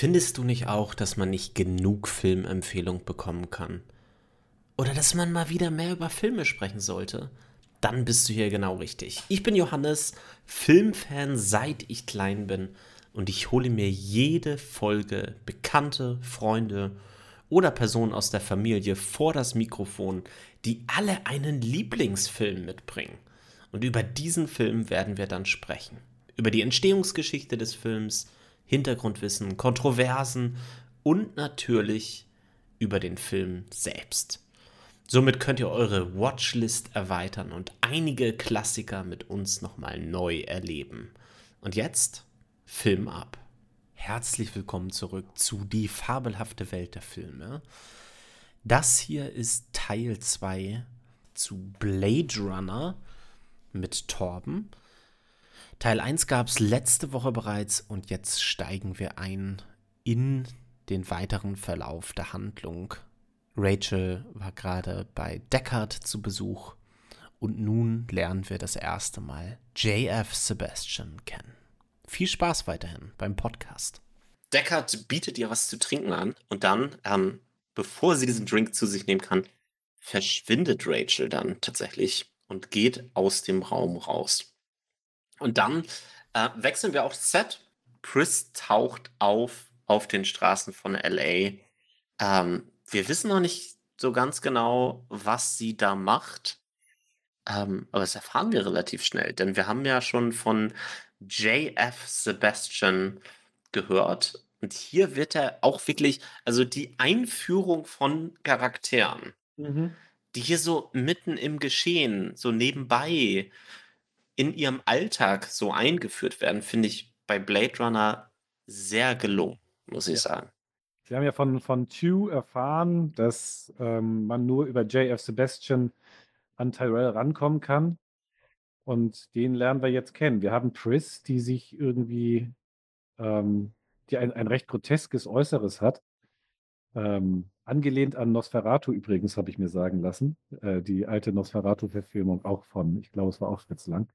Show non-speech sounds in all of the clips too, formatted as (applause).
Findest du nicht auch, dass man nicht genug Filmempfehlung bekommen kann? Oder dass man mal wieder mehr über Filme sprechen sollte? Dann bist du hier genau richtig. Ich bin Johannes, Filmfan seit ich klein bin und ich hole mir jede Folge Bekannte, Freunde oder Personen aus der Familie vor das Mikrofon, die alle einen Lieblingsfilm mitbringen. Und über diesen Film werden wir dann sprechen. Über die Entstehungsgeschichte des Films, Hintergrundwissen, Kontroversen und natürlich über den Film selbst. Somit könnt ihr eure Watchlist erweitern und einige Klassiker mit uns nochmal neu erleben. Und jetzt Film ab. Herzlich willkommen zurück zu Die fabelhafte Welt der Filme. Das hier ist Teil 2 zu Blade Runner mit Torben. Teil 1 gab es letzte Woche bereits und jetzt steigen wir ein in den weiteren Verlauf der Handlung. Rachel war gerade bei Deckard zu Besuch und nun lernen wir das erste Mal JF Sebastian kennen. Viel Spaß weiterhin beim Podcast. Deckard bietet ihr was zu trinken an und dann, ähm, bevor sie diesen Drink zu sich nehmen kann, verschwindet Rachel dann tatsächlich und geht aus dem Raum raus. Und dann äh, wechseln wir auf Set. Pris taucht auf auf den Straßen von LA. Ähm, wir wissen noch nicht so ganz genau, was sie da macht. Ähm, aber das erfahren wir relativ schnell, denn wir haben ja schon von JF Sebastian gehört. Und hier wird er auch wirklich, also die Einführung von Charakteren, mhm. die hier so mitten im Geschehen, so nebenbei in ihrem Alltag so eingeführt werden, finde ich bei Blade Runner sehr gelungen, muss ich ja. sagen. Sie haben ja von, von Tew erfahren, dass ähm, man nur über JF Sebastian an Tyrell rankommen kann. Und den lernen wir jetzt kennen. Wir haben Pris, die sich irgendwie, ähm, die ein, ein recht groteskes Äußeres hat. Ähm, angelehnt an Nosferatu übrigens, habe ich mir sagen lassen. Äh, die alte Nosferatu-Verfilmung auch von, ich glaube, es war auch Fritz Lang.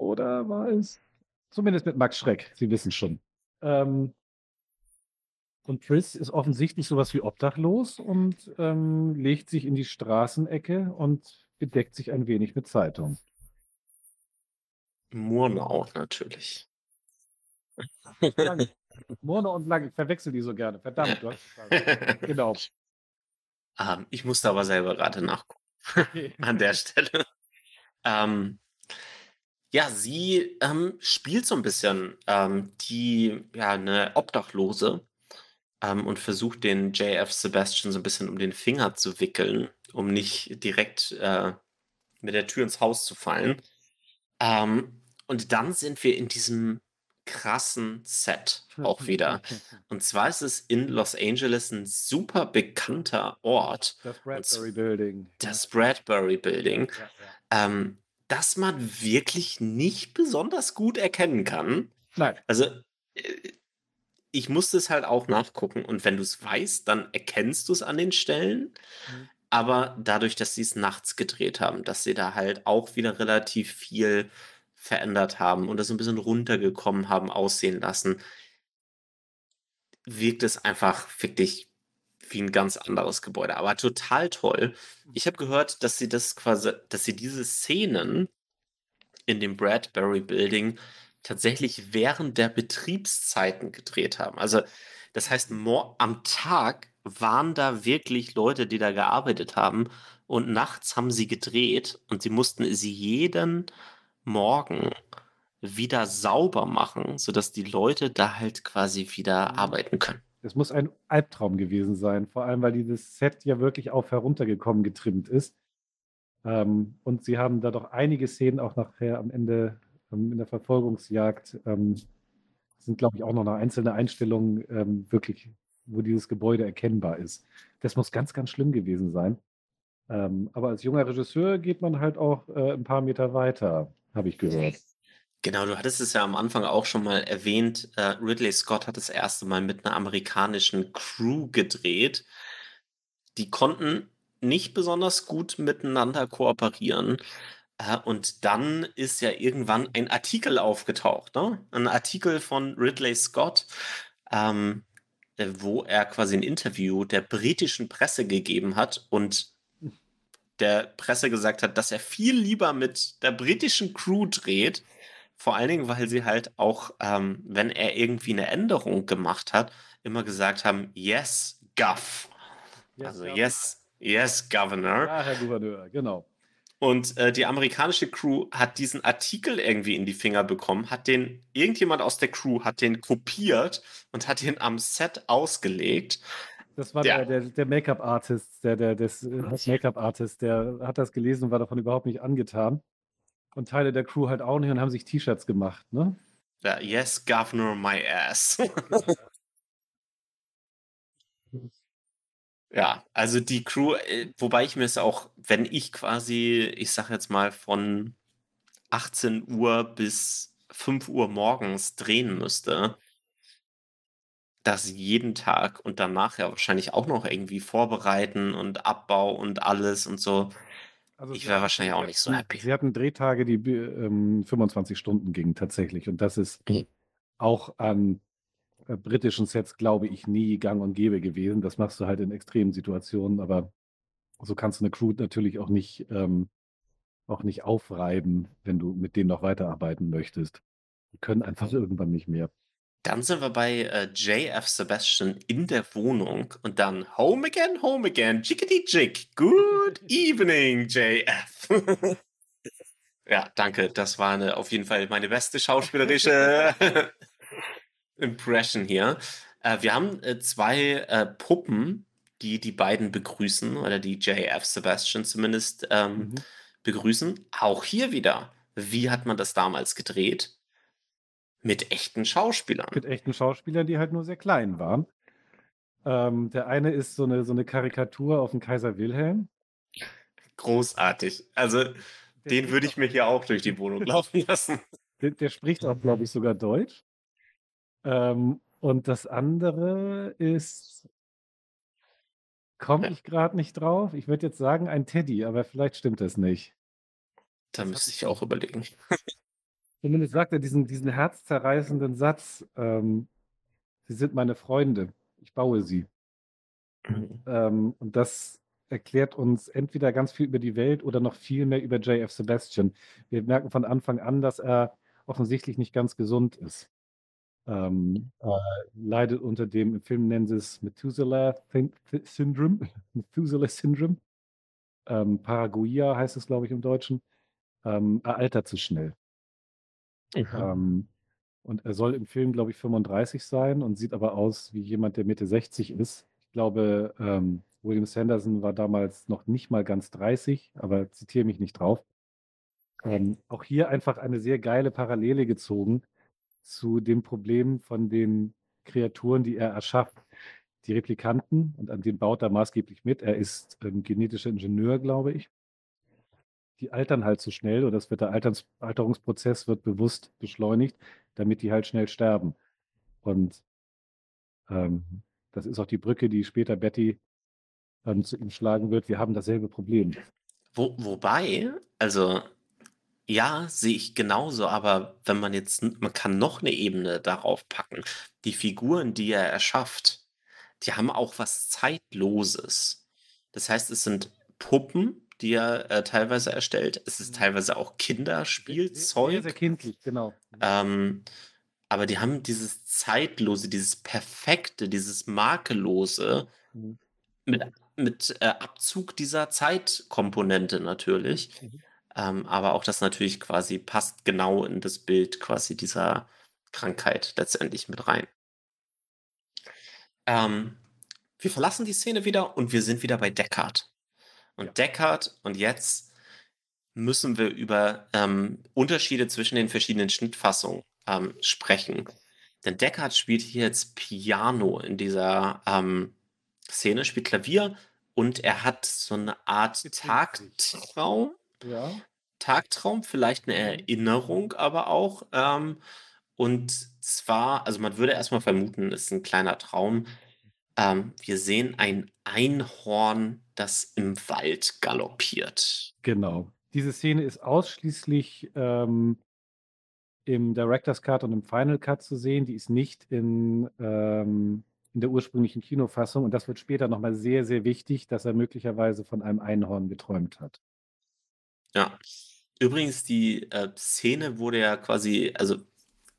Oder war es? Zumindest mit Max Schreck, Sie wissen schon. Ähm, und Chris ist offensichtlich sowas wie obdachlos und ähm, legt sich in die Straßenecke und bedeckt sich ein wenig mit Zeitung. Murnau natürlich. Murnau und Lang, ich verwechsel die so gerne. Verdammt, du hast (laughs) Genau. Ähm, ich musste aber selber gerade nachgucken. Okay. An der Stelle. Ähm, ja, sie ähm, spielt so ein bisschen ähm, die, ja, eine Obdachlose ähm, und versucht den JF Sebastian so ein bisschen um den Finger zu wickeln, um nicht direkt äh, mit der Tür ins Haus zu fallen. Ähm, und dann sind wir in diesem krassen Set auch (laughs) wieder. Und zwar ist es in Los Angeles ein super bekannter Ort. Das Bradbury Building. Das Bradbury Building. Ja, ja. Ähm, das man wirklich nicht besonders gut erkennen kann. Nein. Also, äh, ich musste es halt auch nachgucken und wenn du es weißt, dann erkennst du es an den Stellen. Mhm. Aber dadurch, dass sie es nachts gedreht haben, dass sie da halt auch wieder relativ viel verändert haben und das ein bisschen runtergekommen haben aussehen lassen, wirkt es einfach wirklich wie ein ganz anderes Gebäude. Aber total toll. Ich habe gehört, dass sie das quasi, dass sie diese Szenen in dem Bradbury Building tatsächlich während der Betriebszeiten gedreht haben. Also, das heißt, am Tag waren da wirklich Leute, die da gearbeitet haben und nachts haben sie gedreht und sie mussten sie jeden Morgen wieder sauber machen, sodass die Leute da halt quasi wieder mhm. arbeiten können. Das muss ein Albtraum gewesen sein, vor allem weil dieses Set ja wirklich auf heruntergekommen getrimmt ist. Ähm, und sie haben da doch einige Szenen auch nachher am Ende ähm, in der Verfolgungsjagd. Ähm, sind, glaube ich, auch noch eine einzelne Einstellung ähm, wirklich, wo dieses Gebäude erkennbar ist. Das muss ganz, ganz schlimm gewesen sein. Ähm, aber als junger Regisseur geht man halt auch äh, ein paar Meter weiter, habe ich gehört. Genau, du hattest es ja am Anfang auch schon mal erwähnt. Äh, Ridley Scott hat das erste Mal mit einer amerikanischen Crew gedreht. Die konnten nicht besonders gut miteinander kooperieren. Äh, und dann ist ja irgendwann ein Artikel aufgetaucht, ne? Ein Artikel von Ridley Scott, ähm, äh, wo er quasi ein Interview der britischen Presse gegeben hat und der Presse gesagt hat, dass er viel lieber mit der britischen Crew dreht. Vor allen Dingen, weil sie halt auch, ähm, wenn er irgendwie eine Änderung gemacht hat, immer gesagt haben, yes, Guff. Yes, also Governor. yes, yes, Governor. Ja, Herr Gouverneur, genau. Und äh, die amerikanische Crew hat diesen Artikel irgendwie in die Finger bekommen, hat den, irgendjemand aus der Crew hat den kopiert und hat den am Set ausgelegt. Das war Ja. der, der, der Make-up-Artist, der, der, des, äh, Make-up-Artist, der hat das gelesen und war davon überhaupt nicht angetan. Und Teile der Crew halt auch nicht und haben sich T-Shirts gemacht, ne? Ja, yes, Governor, my ass. (laughs) Ja, also die Crew, äh, wobei ich mir es auch, wenn ich quasi, ich sag jetzt mal, von 18 Uhr bis 5 Uhr morgens drehen müsste, das jeden Tag und danach ja wahrscheinlich auch noch irgendwie vorbereiten und Abbau und alles und so. Also Ich wäre wahrscheinlich auch nicht so happy. Sie hatten Drehtage, die ähm, 25 Stunden gingen tatsächlich. Und das ist Mhm. auch an äh, britischen Sets, glaube ich, nie gang und gäbe gewesen. Das machst du halt in extremen Situationen, aber so kannst du eine Crew natürlich auch nicht, ähm, auch nicht aufreiben, wenn du mit denen noch weiterarbeiten möchtest. Die können einfach irgendwann nicht mehr. Dann sind wir bei äh, JF Sebastian in der Wohnung und dann Home again, home again, jiggity jig. Good (laughs) evening, JF. (laughs) ja, danke. Das war eine, auf jeden Fall meine beste schauspielerische (laughs) Impression hier. Äh, wir haben äh, zwei äh, Puppen, die die beiden begrüßen oder die JF Sebastian zumindest ähm, Mhm. begrüßen. Auch hier wieder. Wie hat man das damals gedreht? Mit echten Schauspielern. Mit echten Schauspielern, die halt nur sehr klein waren. Ähm, der eine ist so eine, so eine Karikatur auf den Kaiser Wilhelm. Großartig. Also, Der den würde ich mir hier auch durch die Wohnung laufen (laughs) lassen. Der, der spricht auch, glaube ich, sogar Deutsch. Ähm, und das andere ist, komme ich gerade nicht drauf. Ich würde jetzt sagen ein Teddy, aber vielleicht stimmt das nicht. Da Das müsste ich auch überlegen. (laughs) Zumindest sagt er diesen, diesen herzzerreißenden Satz, ähm, Sie sind meine Freunde, ich baue sie. Ähm, und das erklärt uns entweder ganz viel über die Welt oder noch viel mehr über JF Sebastian. Wir merken von Anfang an, dass er offensichtlich nicht ganz gesund ist. Ähm, äh, leidet unter dem, im Film nennen sie es Methuselah Syndrome, (laughs) Methuselah Syndrome. Ähm, Paraguia heißt es, glaube ich, im Deutschen. Ähm, er altert zu schnell. Ähm, und er soll im Film, glaube ich, 35 sein und sieht aber aus wie jemand, der Mitte 60 ist. Ich glaube, ähm, William Sanderson war damals noch nicht mal ganz 30, aber zitiere mich nicht drauf. Ähm, auch hier einfach eine sehr geile Parallele gezogen zu dem Problem von den Kreaturen, die er erschafft. Die Replikanten, und an denen baut er maßgeblich mit. Er ist ähm, genetischer Ingenieur, glaube ich. Die altern halt zu schnell oder es wird der Alterns Alterungsprozess wird bewusst beschleunigt, damit die halt schnell sterben. Und ähm, das ist auch die Brücke, die später Betty ähm, zu ihm schlagen wird. Wir haben dasselbe Problem. Wo, wobei, also ja, sehe ich genauso, aber wenn man jetzt, man kann noch eine Ebene darauf packen. Die Figuren, die er erschafft, die haben auch was Zeitloses. Das heißt, es sind Puppen, die er äh, teilweise erstellt. Es ist Mhm. teilweise auch Sehr, Kinderspielzeug. sehr kindlich, genau. Ähm, aber die haben dieses Zeitlose, dieses Perfekte, dieses Makellose Mhm. mit, mit äh, Abzug dieser Zeitkomponente natürlich. Mhm. Ähm, aber auch das natürlich quasi passt genau in das Bild quasi dieser Krankheit letztendlich mit rein. Ähm, wir verlassen die Szene wieder und wir sind wieder bei Deckard. Und Ja. Deckard, und jetzt müssen wir über ähm, Unterschiede zwischen den verschiedenen Schnittfassungen ähm, sprechen. Denn Deckard spielt hier jetzt Piano in dieser ähm, Szene, spielt Klavier und er hat so eine Art. Tagtraum. Ja. Tagtraum, vielleicht eine Mhm. Erinnerung aber auch. Ähm, und zwar, also man würde erstmal vermuten, es ist ein kleiner Traum. Ähm, wir sehen ein Einhorn, das im Wald galoppiert. Genau. Diese Szene ist ausschließlich ähm, im Director's Cut und im Final Cut zu sehen. Die ist nicht in, ähm, in der ursprünglichen Kinofassung. Und das wird später nochmal sehr, sehr wichtig, dass er möglicherweise von einem Einhorn geträumt hat. Ja. Übrigens, die äh, Szene wurde ja quasi, also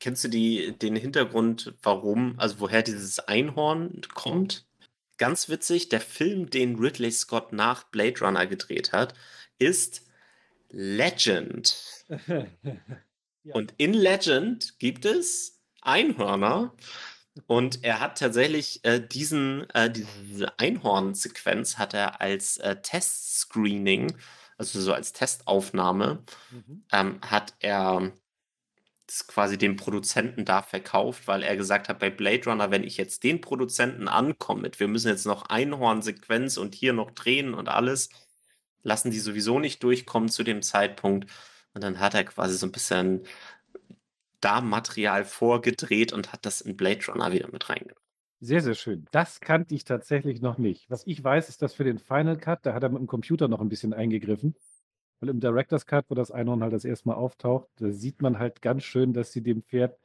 kennst du die, den Hintergrund, warum, also woher dieses Einhorn kommt? Ganz witzig, der Film, den Ridley Scott nach Blade Runner gedreht hat, ist Legend. (laughs) ja. Und in Legend gibt es Einhörner. Und er hat tatsächlich äh, diesen, äh, diese Einhorn-Sequenz hat er als äh, Testscreening, also so als Testaufnahme, mhm. ähm, hat er quasi dem Produzenten da verkauft, weil er gesagt hat, bei Blade Runner, wenn ich jetzt den Produzenten ankomme mit, wir müssen jetzt noch Einhorn-Sequenz und hier noch drehen und alles, lassen die sowieso nicht durchkommen zu dem Zeitpunkt. Und dann hat er quasi so ein bisschen da Material vorgedreht und hat das in Blade Runner wieder mit reingenommen. Sehr, sehr schön. Das kannte ich tatsächlich noch nicht. Was ich weiß, ist, dass für den Final Cut, da hat er mit dem Computer noch ein bisschen eingegriffen. Weil im Director's Cut, wo das Einhorn halt das erste Mal auftaucht, da sieht man halt ganz schön, dass sie dem Pferd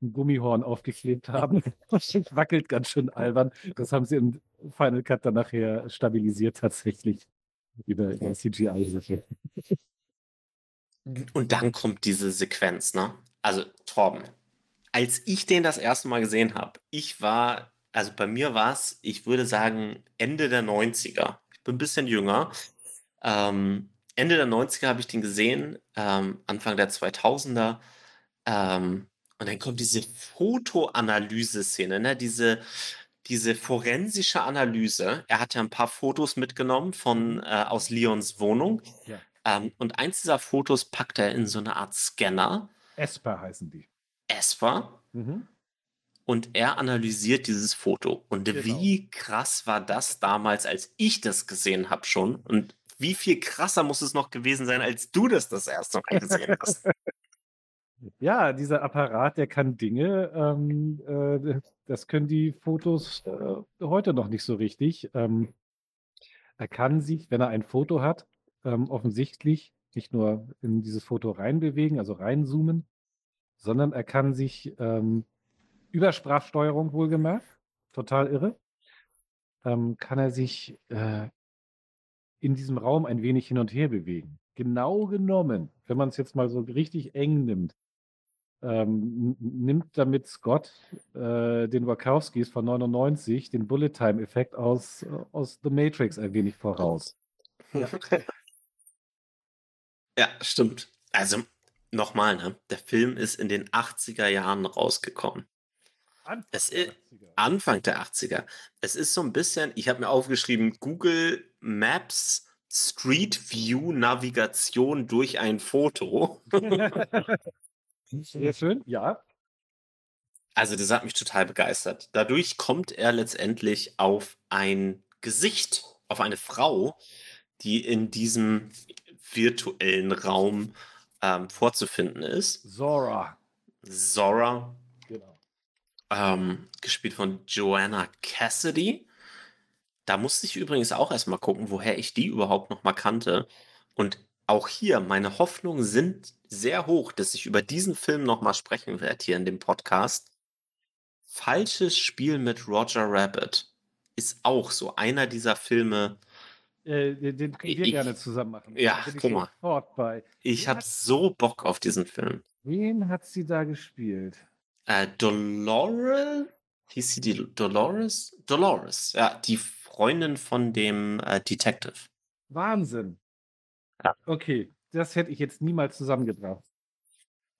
ein Gummihorn aufgeklebt haben. Das (laughs) (laughs) wackelt ganz schön albern. Das haben sie im Final Cut dann nachher stabilisiert tatsächlich über CGI. Und dann kommt diese Sequenz, ne? Also, Torben, als ich den das erste Mal gesehen habe, ich war, also bei mir war es, ich würde sagen, Ende der 90er. Ich bin ein bisschen jünger. Ähm, Ende der 90er habe ich den gesehen, ähm, Anfang der 2000er. Ähm, und dann kommt diese Fotoanalyse-Szene, ne? diese, diese forensische Analyse. Er hat ja ein paar Fotos mitgenommen von, äh, aus Leons Wohnung. Ja. Ähm, und eins dieser Fotos packt er in so eine Art Scanner. Esper heißen die. Esper. Mhm. Und er analysiert dieses Foto. Und genau. wie krass war das damals, als ich das gesehen habe schon? Und wie viel krasser muss es noch gewesen sein, als du das das erste Mal gesehen hast? (laughs) Ja, dieser Apparat, der kann Dinge, ähm, äh, das können die Fotos äh, heute noch nicht so richtig. Ähm, er kann sich, wenn er ein Foto hat, ähm, offensichtlich nicht nur in dieses Foto reinbewegen, also reinzoomen, sondern er kann sich ähm, über Sprachsteuerung wohlgemerkt, total irre, ähm, kann er sich äh, in diesem Raum ein wenig hin und her bewegen. Genau genommen, wenn man es jetzt mal so richtig eng nimmt, ähm, nimmt damit Scott äh, den Wachowskis von 99 den Bullet-Time-Effekt aus, aus The Matrix ein wenig voraus. (laughs) Ja, ja stimmt. Also nochmal, ne? der Film ist in den 80er Jahren rausgekommen. Anfang, es ist, Anfang der 80er. Es ist so ein bisschen, ich habe mir aufgeschrieben, Google Maps Street View Navigation durch ein Foto. (laughs) Sehr schön, ja. Also das hat mich total begeistert. Dadurch kommt er letztendlich auf ein Gesicht, auf eine Frau, die in diesem virtuellen Raum ähm, vorzufinden ist. Zora. Zora. Ähm, gespielt von Joanna Cassidy. Da musste ich übrigens auch erstmal gucken, woher ich die überhaupt noch mal kannte. Und auch hier, meine Hoffnungen sind sehr hoch, dass ich über diesen Film noch mal sprechen werde hier in dem Podcast. Falsches Spiel mit Roger Rabbit ist auch so einer dieser Filme. Äh, den können wir ich, gerne zusammen machen. Ja, guck mal. Bei. Ich habe so Bock auf diesen Film. Wen hat sie da gespielt? Äh, Dolores? Hieß sie die Dolores? Dolores, ja, die Freundin von dem äh, Detective. Wahnsinn. Ja. Okay, das hätte ich jetzt niemals zusammengebracht.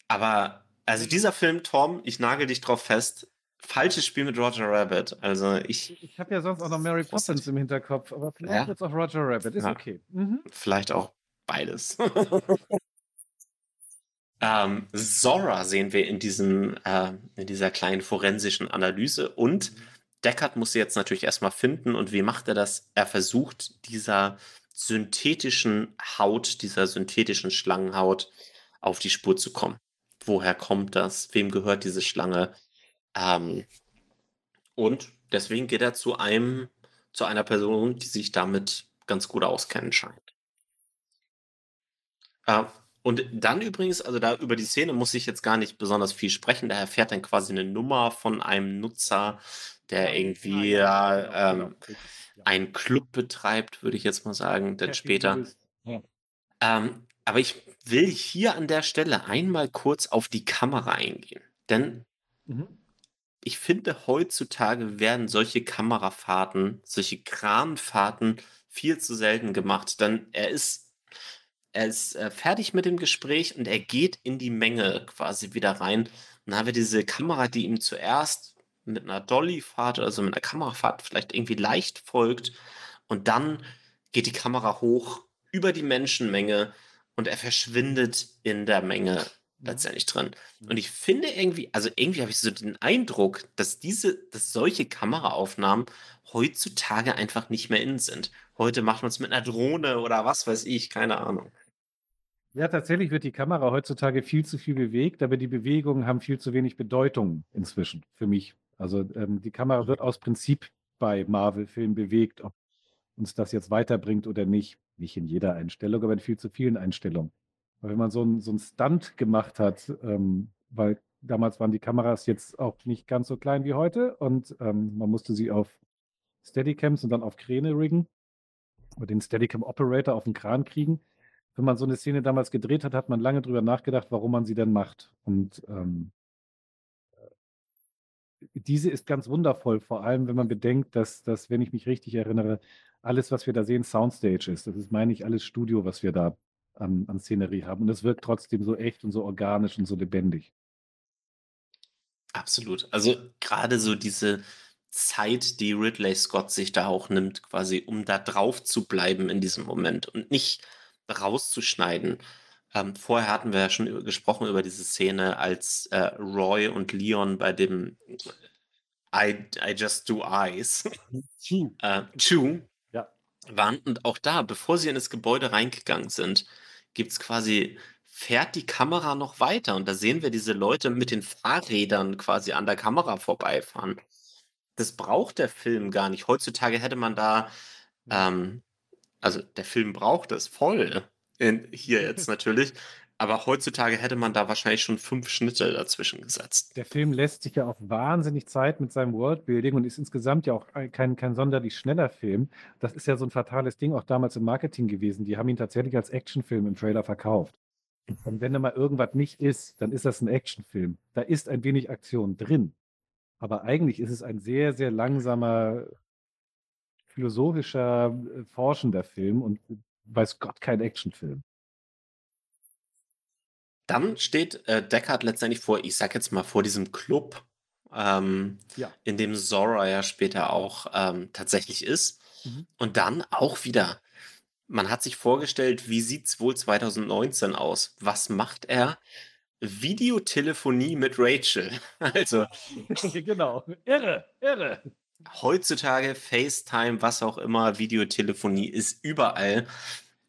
Aber, also dieser Film, Tom, ich nagel dich drauf fest, falsches Spiel mit Roger Rabbit. Also ich. Ich habe ja sonst auch noch Mary Poppins im Hinterkopf, aber vielleicht ja. jetzt auch Roger Rabbit. Ist ja. okay. Mhm. Vielleicht auch beides. (laughs) ähm, Zora sehen wir in diesem, äh, in dieser kleinen forensischen Analyse und. Deckard muss sie jetzt natürlich erstmal finden. Und wie macht er das? Er versucht, dieser synthetischen Haut, dieser synthetischen Schlangenhaut auf die Spur zu kommen. Woher kommt das? Wem gehört diese Schlange? Ähm, und deswegen geht er zu einem, zu einer Person, die sich damit ganz gut auskennen scheint. Äh, Und dann übrigens, also da über die Szene muss ich jetzt gar nicht besonders viel sprechen. Da erfährt dann quasi eine Nummer von einem Nutzer, der irgendwie ja, genau, ja, genau, ähm, ja. einen Club betreibt, würde ich jetzt mal sagen, dann später. Ähm, aber ich will hier an der Stelle einmal kurz auf die Kamera eingehen. Denn Mhm. ich finde, heutzutage werden solche Kamerafahrten, solche Kranfahrten viel zu selten gemacht. Denn er ist, er ist äh, fertig mit dem Gespräch und er geht in die Menge quasi wieder rein. Und dann haben wir diese Kamera, die ihm zuerst mit einer Dollyfahrt, also mit einer Kamerafahrt vielleicht irgendwie leicht folgt. Und dann geht die Kamera hoch über die Menschenmenge und er verschwindet in der Menge letztendlich drin. Und ich finde irgendwie, also irgendwie habe ich so den Eindruck, dass diese, dass solche Kameraaufnahmen heutzutage einfach nicht mehr in sind. Heute macht man es mit einer Drohne oder was weiß ich, keine Ahnung. Ja, tatsächlich wird die Kamera heutzutage viel zu viel bewegt, aber die Bewegungen haben viel zu wenig Bedeutung inzwischen für mich. Also ähm, die Kamera wird aus Prinzip bei Marvel-Filmen bewegt, ob uns das jetzt weiterbringt oder nicht. Nicht in jeder Einstellung, aber in viel zu vielen Einstellungen. Weil wenn man so einen so einen Stunt gemacht hat, ähm, weil damals waren die Kameras jetzt auch nicht ganz so klein wie heute und ähm, man musste sie auf Steadicams und dann auf Kräne riggen oder den Steadicam-Operator auf den Kran kriegen wenn man so eine Szene damals gedreht hat, hat man lange drüber nachgedacht, warum man sie denn macht. Und ähm, diese ist ganz wundervoll, vor allem wenn man bedenkt, dass, dass, wenn ich mich richtig erinnere, alles, was wir da sehen, Soundstage ist. Das ist, meine ich, alles Studio, was wir da an, an Szenerie haben. Und es wirkt trotzdem so echt und so organisch und so lebendig. Absolut. Also gerade so diese Zeit, die Ridley Scott sich da auch nimmt, quasi, um da drauf zu bleiben in diesem Moment und nicht rauszuschneiden. Ähm, vorher hatten wir ja schon gesprochen über diese Szene, als äh, Roy und Leon bei dem I, I Just Do Eyes (laughs) äh, Chew Ja. waren. Und auch da, bevor sie in das Gebäude reingegangen sind, gibt es quasi, fährt die Kamera noch weiter. Und da sehen wir diese Leute mit den Fahrrädern quasi an der Kamera vorbeifahren. Das braucht der Film gar nicht. Heutzutage hätte man da, ähm, also der Film braucht es voll. In, hier (laughs) jetzt natürlich. Aber heutzutage hätte man da wahrscheinlich schon fünf Schnitte dazwischen gesetzt. Der Film lässt sich ja auch wahnsinnig Zeit mit seinem Worldbuilding und ist insgesamt ja auch kein, kein sonderlich schneller Film. Das ist ja so ein fatales Ding auch damals im Marketing gewesen. Die haben ihn tatsächlich als Actionfilm im Trailer verkauft. Und wenn da mal irgendwas nicht ist, dann ist das ein Actionfilm. Da ist ein wenig Aktion drin. Aber eigentlich ist es ein sehr, sehr langsamer, philosophischer, äh, forschender Film und weiß Gott kein Actionfilm. Dann steht äh, Deckard letztendlich vor, ich sag jetzt mal, vor diesem Club, ähm, Ja. in dem Zora ja später auch ähm, tatsächlich ist. Mhm. Und dann auch wieder, man hat sich vorgestellt, wie sieht's wohl 2019 aus? Was macht er? Videotelefonie mit Rachel. (laughs) Also (laughs) genau. Irre, irre. Heutzutage FaceTime, was auch immer, Videotelefonie ist überall.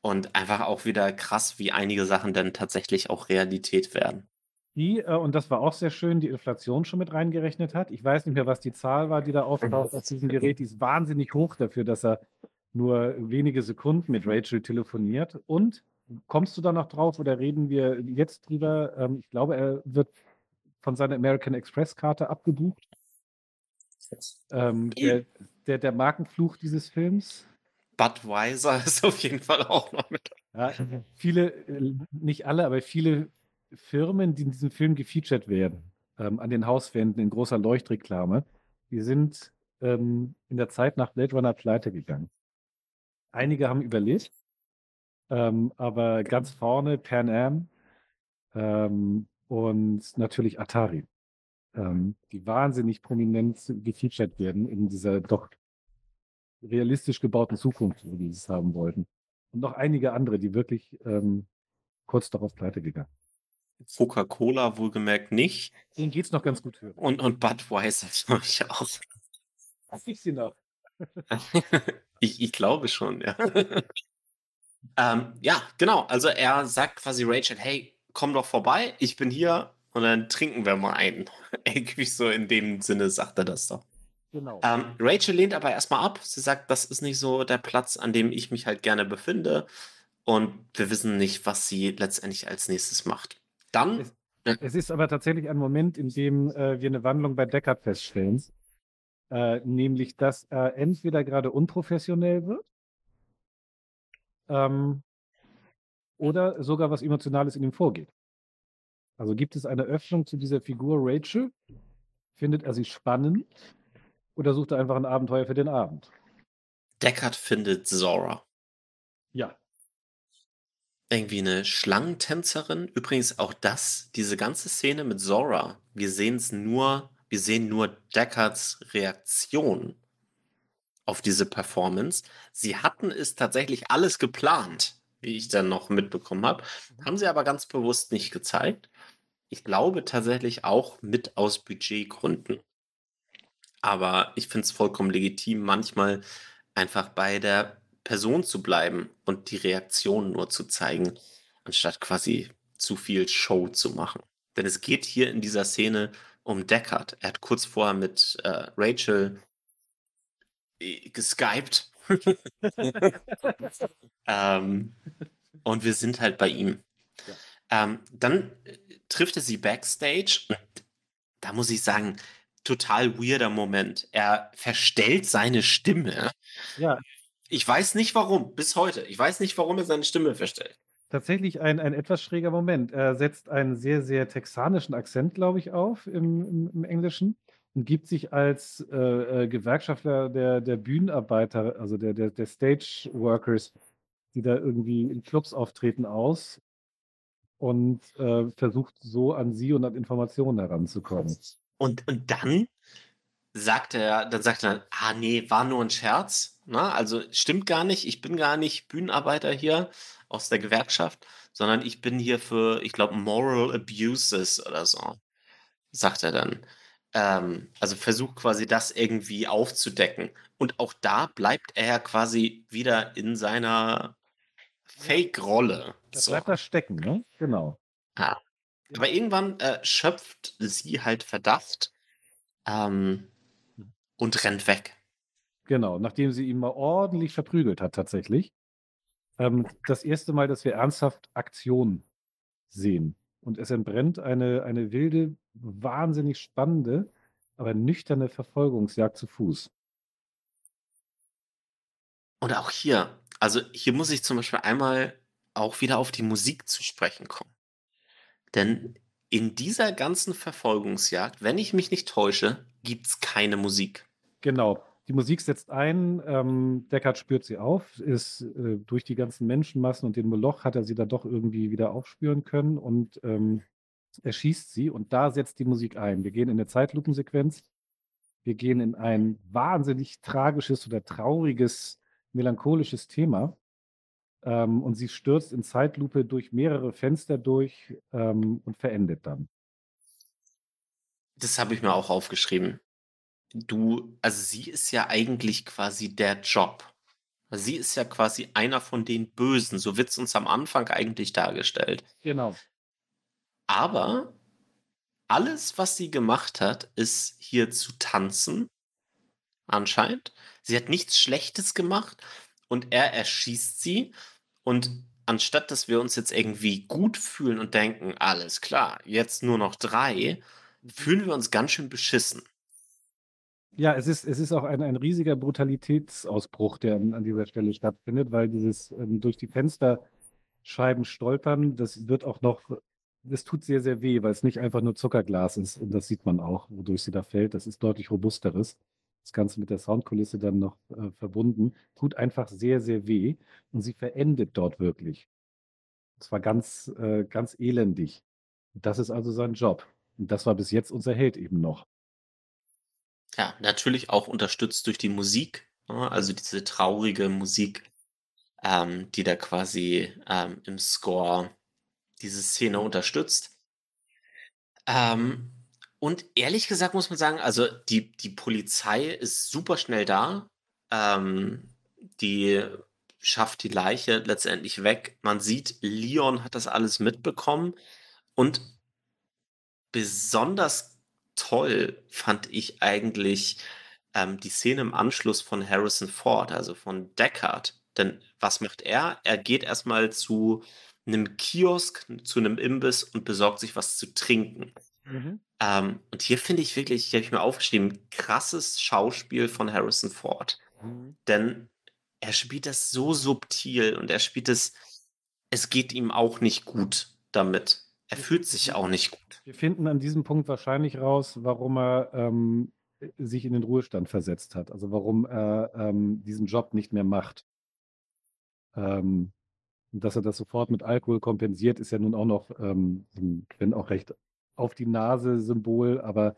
Und einfach auch wieder krass, wie einige Sachen dann tatsächlich auch Realität werden. Die, äh, und das war auch sehr schön, die Inflation schon mit reingerechnet hat. Ich weiß nicht mehr, was die Zahl war, die da auftaucht (laughs) aus diesem Gerät. Die ist wahnsinnig hoch dafür, dass er nur wenige Sekunden mit Rachel telefoniert. Und kommst du da noch drauf oder reden wir jetzt drüber? Ähm, ich glaube, er wird von seiner American Express-Karte abgebucht. Ähm, der, der, der Markenfluch dieses Films. Budweiser (laughs) ist auf jeden Fall auch noch mit. Ja, viele, äh, nicht alle, aber viele Firmen, die in diesem Film gefeatured werden, ähm, an den Hauswänden in großer Leuchtreklame, die sind ähm, in der Zeit nach Blade Runner pleite gegangen. Einige haben überlebt, ähm, aber ganz vorne Pan Am ähm, und natürlich Atari, ähm, die wahnsinnig prominent gefeatured werden in dieser doch realistisch gebauten Zukunft, wo die es haben wollten. Und noch einige andere, die wirklich ähm, kurz darauf pleite gegangen. Coca-Cola wohlgemerkt nicht. Denen geht's noch ganz gut hören. Und, und Budweiser (laughs) glaube ich auch. Ich sie noch. (laughs) ich, ich glaube schon, ja. (laughs) ähm, ja, genau. Also er sagt quasi Rachel, hey, komm doch vorbei, ich bin hier und dann trinken wir mal einen. (laughs) Irgendwie so in dem Sinne sagt er das doch. Genau. Ähm, Rachel lehnt aber erstmal ab. Sie sagt, das ist nicht so der Platz, an dem ich mich halt gerne befinde. und wir wissen nicht, was sie letztendlich als nächstes macht. Dann. Es, es ist aber tatsächlich ein Moment, in dem äh, wir eine Wandlung bei Deckard feststellen. Äh, nämlich, dass er entweder gerade unprofessionell wird ähm, oder sogar was Emotionales in ihm vorgeht. Also gibt es eine Öffnung zu dieser Figur Rachel? Findet er sie spannend oder sucht er einfach ein Abenteuer für den Abend? Deckard findet Zora. Ja. Irgendwie eine Schlangentänzerin. Übrigens auch das, diese ganze Szene mit Zora. Wir sehen es nur, wir sehen nur Deckards Reaktion auf diese Performance. Sie hatten es tatsächlich alles geplant, wie ich dann noch mitbekommen habe. Haben sie aber ganz bewusst nicht gezeigt. Ich glaube tatsächlich auch mit aus Budgetgründen. Aber ich finde es vollkommen legitim, manchmal einfach bei der Person zu bleiben und die Reaktion nur zu zeigen, anstatt quasi zu viel Show zu machen. Denn es geht hier in dieser Szene um Deckard. Er hat kurz vorher mit äh, Rachel äh, geskypt. (laughs) ähm, und wir sind halt bei ihm. Ja. Ähm, dann trifft er sie backstage da muss ich sagen, total weirder Moment. Er verstellt seine Stimme. Ja. Ich weiß nicht warum, bis heute. Ich weiß nicht, warum er seine Stimme verstellt. Tatsächlich ein, ein etwas schräger Moment. Er setzt einen sehr, sehr texanischen Akzent, glaube ich, auf im, im, im Englischen und gibt sich als äh, äh, Gewerkschaftler der, der Bühnenarbeiter, also der, der, der Stage Workers, die da irgendwie in Clubs auftreten, aus und äh, versucht so an sie und an Informationen heranzukommen. Und, und dann sagt er, dann sagt er, ah nee, war nur ein Scherz. Na, ne? also stimmt gar nicht, ich bin gar nicht Bühnenarbeiter hier aus der Gewerkschaft, sondern ich bin hier für, ich glaube, Moral Abuses oder so, sagt er dann. Ähm, also versucht quasi das irgendwie aufzudecken. Und auch da bleibt er quasi wieder in seiner Fake-Rolle. Das so. bleibt da stecken, ne? Genau. Ja. Aber irgendwann äh, schöpft sie halt Verdacht ähm, und rennt weg. Genau, nachdem sie ihn mal ordentlich verprügelt hat, tatsächlich. Ähm, das erste Mal, dass wir ernsthaft Aktion sehen. Und es entbrennt eine, eine wilde, wahnsinnig spannende, aber nüchterne Verfolgungsjagd zu Fuß. Und auch hier, also hier muss ich zum Beispiel einmal auch wieder auf die Musik zu sprechen kommen. Denn in dieser ganzen Verfolgungsjagd, wenn ich mich nicht täusche, gibt es keine Musik. Genau. Die Musik setzt ein, ähm, Deckard spürt sie auf, ist äh, durch die ganzen Menschenmassen und den Moloch hat er sie da doch irgendwie wieder aufspüren können und ähm, er schießt sie und da setzt die Musik ein. Wir gehen in eine Zeitlupensequenz, wir gehen in ein wahnsinnig tragisches oder trauriges, melancholisches Thema ähm, und sie stürzt in Zeitlupe durch mehrere Fenster durch ähm, und verendet dann. Das habe ich mir auch aufgeschrieben du, also sie ist ja eigentlich quasi der Job. Sie ist ja quasi einer von den Bösen, so wird es uns am Anfang eigentlich dargestellt. Genau. Aber alles, was sie gemacht hat, ist hier zu tanzen, anscheinend. Sie hat nichts Schlechtes gemacht und er erschießt sie. Und anstatt dass wir uns jetzt irgendwie gut fühlen und denken, alles klar, jetzt nur noch drei, fühlen wir uns ganz schön beschissen. Ja, es ist, es ist auch ein, ein riesiger Brutalitätsausbruch, der an, an dieser Stelle stattfindet, weil dieses ähm, durch die Fensterscheiben stolpern, das wird auch noch, das tut sehr, sehr weh, weil es nicht einfach nur Zuckerglas ist. Und das sieht man auch, wodurch sie da fällt. Das ist deutlich robusteres. Das Ganze mit der Soundkulisse dann noch äh, verbunden. Tut einfach sehr, sehr weh. Und sie verendet dort wirklich. Und zwar ganz, äh, ganz elendig. das ist also sein Job. Und das war bis jetzt unser Held eben noch. Ja, natürlich auch unterstützt durch die Musik, ne? Also diese traurige Musik, ähm, die da quasi, ähm, im Score diese Szene unterstützt. Ähm, und ehrlich gesagt muss man sagen, also die die Polizei ist super schnell da. Ähm, die schafft die Leiche letztendlich weg. Man sieht, Leon hat das alles mitbekommen und besonders toll fand ich eigentlich ähm, die Szene im Anschluss von Harrison Ford, also von Deckard, Denn was macht er? Er geht erstmal zu einem Kiosk, zu einem Imbiss und besorgt sich was zu trinken. Mhm. Ähm, und hier finde ich wirklich, hier habe ich mir aufgeschrieben, krasses Schauspiel von Harrison Ford. Mhm. Denn er spielt das so subtil und er spielt es, es geht ihm auch nicht gut damit. Er fühlt sich auch nicht gut. Wir finden an diesem Punkt wahrscheinlich raus, warum er ähm, sich in den Ruhestand versetzt hat. Also warum er ähm, diesen Job nicht mehr macht. Ähm, dass er das sofort mit Alkohol kompensiert, ist ja nun auch noch, ähm, wenn auch recht auf die Nase Symbol, aber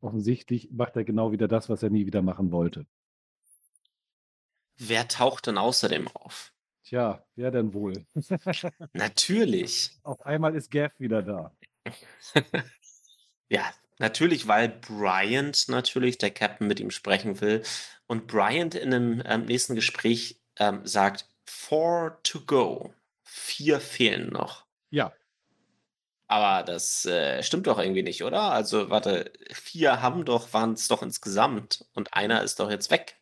offensichtlich macht er genau wieder das, was er nie wieder machen wollte. Wer taucht denn außerdem auf? Tja, wer denn wohl? (laughs) Natürlich. Auf einmal ist Gav wieder da. (laughs) ja, natürlich, weil Bryant natürlich, der Captain, mit ihm sprechen will. Und Bryant in einem ähm, nächsten Gespräch ähm, sagt, four to go. Vier fehlen noch. Ja. Aber das äh, stimmt doch irgendwie nicht, oder? Also, warte, vier haben doch, waren es doch insgesamt und einer ist doch jetzt weg.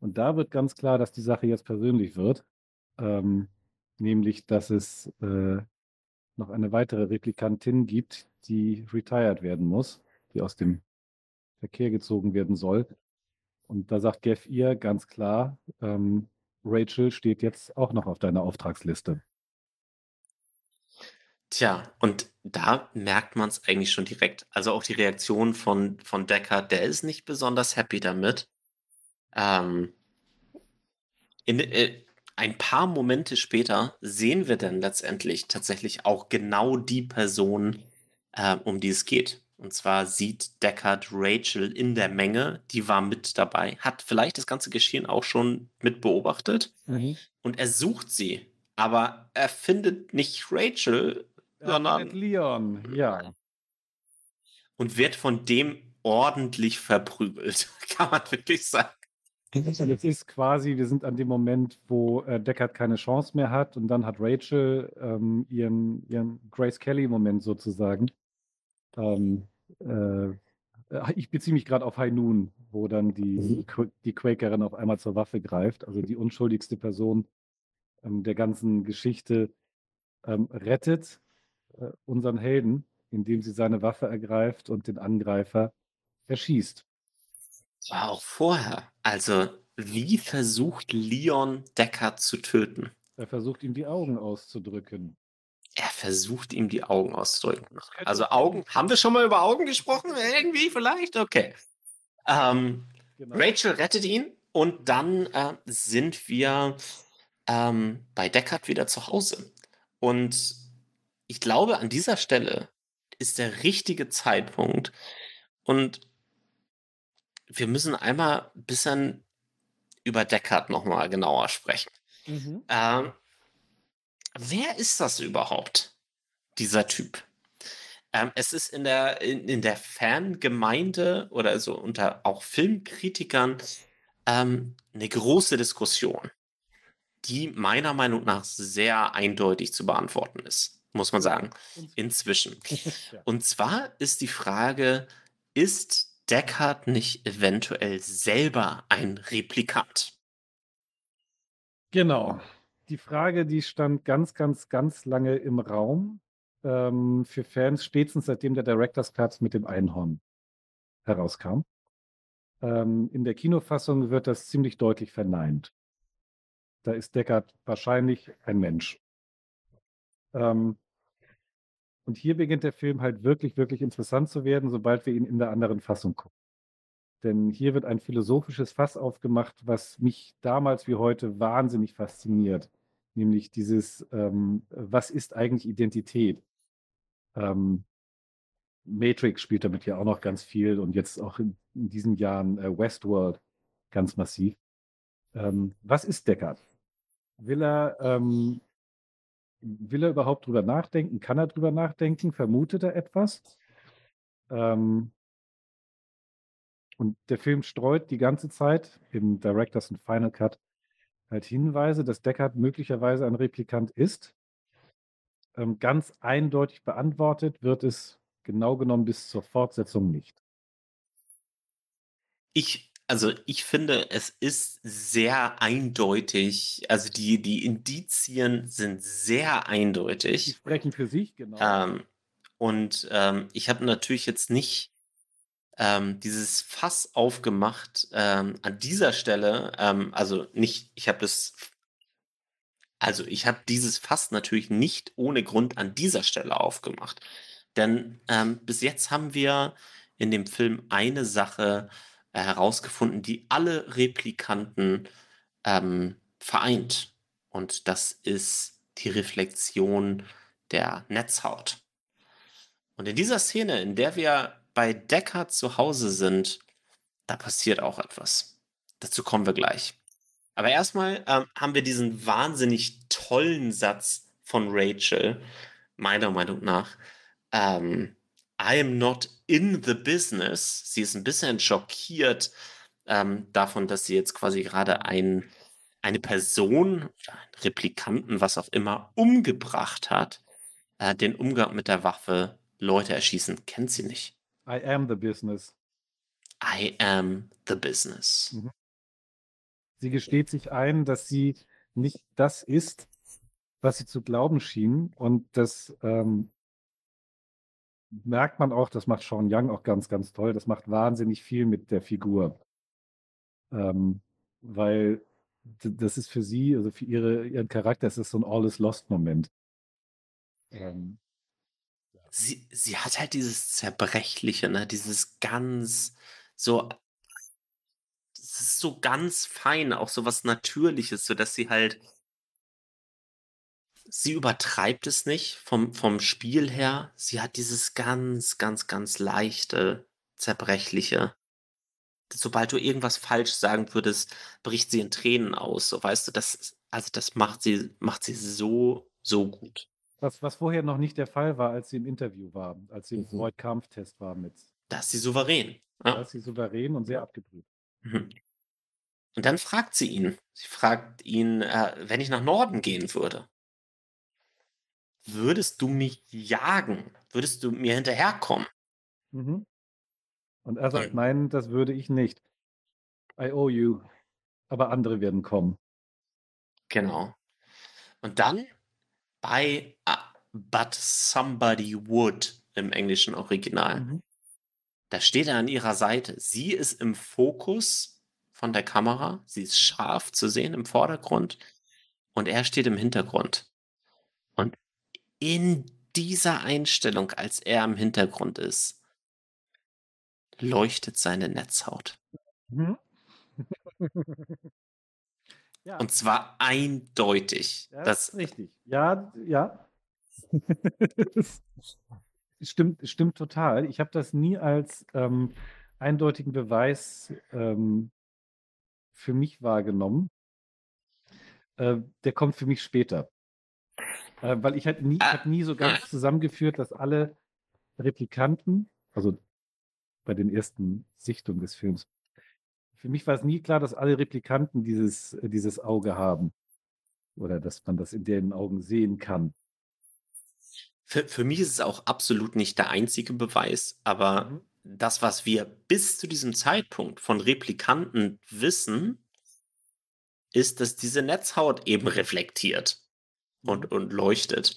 Und da wird ganz klar, dass die Sache jetzt persönlich wird. Ähm, nämlich, dass es äh, noch eine weitere Replikantin gibt, die retired werden muss, die aus dem Verkehr gezogen werden soll. Und da sagt Geff ihr ganz klar, ähm, Rachel steht jetzt auch noch auf deiner Auftragsliste. Tja, und da merkt man es eigentlich schon direkt. Also auch die Reaktion von, von Deckard, der ist nicht besonders happy damit. Ähm, in, äh, ein paar Momente später sehen wir dann letztendlich tatsächlich auch genau die Person, äh, um die es geht. Und zwar sieht Deckard Rachel in der Menge, die war mit dabei, hat vielleicht das ganze Geschehen auch schon mit beobachtet Mhm. und er sucht sie, aber er findet nicht Rachel, Findet Leon, ja. und wird von dem ordentlich verprügelt, (laughs) kann man wirklich sagen. Es ist quasi, wir sind an dem Moment, wo äh, Deckard keine Chance mehr hat und dann hat Rachel ähm, ihren, ihren Grace Kelly-Moment sozusagen. Ähm, äh, ich beziehe mich gerade auf High Noon, wo dann die, Mhm. Die Quakerin auf einmal zur Waffe greift, also die unschuldigste Person ähm, der ganzen Geschichte, ähm, rettet unseren Helden, indem sie seine Waffe ergreift und den Angreifer erschießt. Auch vorher. Also, wie versucht Leon Deckard zu töten? Er versucht ihm die Augen auszudrücken. Er versucht ihm die Augen auszudrücken. Also Augen, haben wir schon mal über Augen gesprochen? Irgendwie vielleicht? Okay. Ähm, Genau. Rachel rettet ihn und dann äh, sind wir ähm, bei Deckard wieder zu Hause. Und ich glaube, an dieser Stelle ist der richtige Zeitpunkt. Und wir müssen einmal ein bisschen über Deckard nochmal genauer sprechen. Mhm. Ähm, wer ist das überhaupt, dieser Typ? Ähm, es ist in der, in, in der Fangemeinde oder so unter auch Filmkritikern ähm, eine große Diskussion, die meiner Meinung nach sehr eindeutig zu beantworten ist, muss man sagen, inzwischen. (laughs) Und zwar ist die Frage, ist Deckard nicht eventuell selber ein Replikant? Genau. Die Frage, die stand ganz, ganz, ganz lange im Raum ähm, für Fans, spätestens seitdem der Director's Cut mit dem Einhorn herauskam. Ähm, in der Kinofassung wird das ziemlich deutlich verneint. Da ist Deckard wahrscheinlich ein Mensch. Ähm, und hier beginnt der Film halt wirklich, wirklich interessant zu werden, sobald wir ihn in der anderen Fassung gucken. Denn hier wird ein philosophisches Fass aufgemacht, was mich damals wie heute wahnsinnig fasziniert. Nämlich dieses, ähm, was ist eigentlich Identität? Ähm, Matrix spielt damit ja auch noch ganz viel und jetzt auch in, in diesen Jahren äh, Westworld ganz massiv. Ähm, was ist Deckard? Will er, ähm, will er überhaupt drüber nachdenken? Kann er drüber nachdenken? Vermutet er etwas? Ähm, und der Film streut die ganze Zeit im Directors und Final Cut halt Hinweise, dass Deckard möglicherweise ein Replikant ist. Ähm, ganz eindeutig beantwortet wird es genau genommen bis zur Fortsetzung nicht. Ich Also, ich finde, es ist sehr eindeutig. Also, die die Indizien sind sehr Die eindeutig. sprechen für sich, genau. Ähm, und, ähm, ich habe natürlich jetzt nicht, ähm, dieses Fass aufgemacht, ähm, an dieser Stelle. Ähm, also, nicht ich habe das also, ich habe dieses Fass natürlich nicht ohne Grund an dieser Stelle aufgemacht. Denn, ähm, bis jetzt haben wir in dem Film eine Sache, äh, herausgefunden, die alle Replikanten, ähm, vereint. Und das ist die Reflexion der Netzhaut. Und in dieser Szene, in der wir bei Deckard zu Hause sind, da passiert auch etwas. Dazu kommen wir gleich. Aber erst mal, ähm, haben wir diesen wahnsinnig tollen Satz von Rachel, meiner Meinung nach, ähm: „I am not in the business.“ Sie ist 'n bisschen schockiert, ähm, davon, dass sie jetzt quasi grade ein eine Person oder einen Replikanten, was auch immer, umgebracht hat. Äh, den Umgang mit der Waffe, Leute erschießen, kennt sie nicht. I am the business. I am the business. Mhm. Sie gesteht sich ein, dass sie nicht das ist, was sie zu glauben schien. Und das, ähm merkt man auch, das macht Sean Young auch ganz, ganz toll. Das macht wahnsinnig viel mit der Figur. Ähm, weil das ist für sie, also für ihre ihren Charakter ist das so 'n All-is-lost-Moment. Ähm, ja. Sie sie hat halt dieses Zerbrechliche, ne? Dieses ganz so das ist so ganz fein, auch so was Natürliches, sodass sie halt sie übertreibt es nicht vom vom Spiel her. Sie hat dieses ganz, ganz, ganz leichte, Zerbrechliche. Sobald du irgendwas falsch sagen würdest, bricht sie in Tränen aus, so, weißt du? Das also, das macht sie macht sie so, so gut. Was was vorher noch nicht der Fall war, als sie im Interview war, als sie im Mhm. Freud-Kampftest war mit Da ist sie souverän, Da ja. ist sie souverän und sehr abgebrüht. Mhm. Und dann fragt sie ihn. Sie fragt ihn, äh: „Wenn ich nach Norden gehen würde“ „würdest du mich jagen? Würdest du mir hinterherkommen?“ Mhm. Und er sagt: „Nein, das würde ich nicht. I owe you, aber andere werden kommen.“ Genau. Und dann bei a „But somebody would“ im englischen Original. Mhm. Da steht er an ihrer Seite. Sie ist im Fokus von der Kamera. Sie ist scharf zu sehen im Vordergrund und er steht im Hintergrund. In dieser Einstellung, als er im Hintergrund ist leuchtet seine Netzhaut. Mhm. (laughs) Ja. Und zwar eindeutig. Ja, das Das ist richtig. Ja, ja. (laughs) Stimmt stimmt total. Ich habe das nie als, ähm, eindeutigen Beweis, ähm, für mich wahrgenommen. Äh, der kommt für mich später. Äh, weil ich halt nie ich Ah, habe nie so ganz zusammengeführt, dass alle Replikanten also, bei den ersten Sichtungen des Films für mich war es nie klar, dass alle Replikanten dieses äh, dieses Auge haben oder dass man das in deren Augen sehen kann. Für für mich ist es auch absolut nicht der einzige Beweis, aber Mhm. das, was wir bis zu diesem Zeitpunkt von Replikanten wissen ist, dass diese Netzhaut eben reflektiert und Mhm. und leuchtet.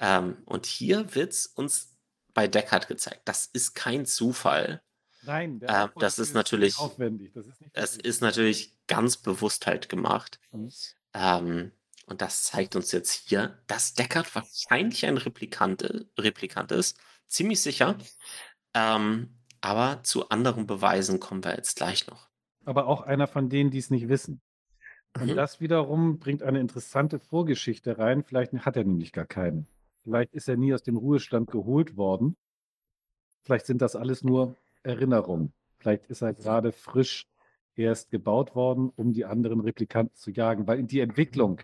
Ähm, und hier wird's uns bei Deckard gezeigt. Das ist kein Zufall. Nein, Aufbau das ist ist natürlich aufwendig. Das ist nicht es ist natürlich ganz bewusst halt gemacht. Mhm. Ähm, und das zeigt uns jetzt hier, dass Deckard wahrscheinlich ein Replikant Replikant ist, ziemlich sicher. Ähm, aber zu anderen Beweisen kommen wir jetzt gleich noch. Aber auch einer von denen, die's nicht wissen. Und Mhm. das wiederum bringt eine interessante Vorgeschichte rein. Vielleicht hat er nämlich gar keine. Vielleicht ist er nie aus dem Ruhestand geholt worden. Vielleicht sind das alles nur Erinnerungen. Vielleicht ist er grade frisch erst gebaut worden, um die anderen Replikanten zu jagen, weil die Entwicklung,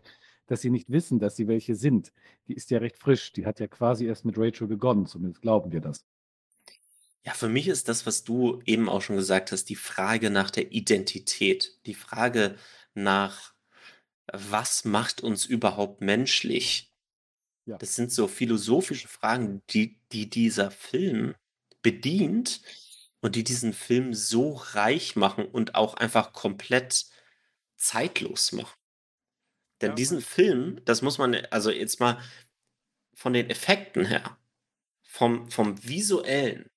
dass sie nicht wissen, dass sie welche sind, die ist ja recht frisch. Die hat ja quasi erst mit Rachel begonnen, zumindest glauben wir das. Ja, für mich ist das, was du eben auch schon gesagt hast, die Frage nach der Identität. Die Frage nach: „Was macht uns überhaupt menschlich?“ Ja. Das sind so philosophische Fragen, die die dieser Film bedient. und die diesen Film so reich machen und auch einfach komplett zeitlos machen. Denn Ja, diesen Film, das muss man also jetzt mal von den Effekten her, vom vom Visuellen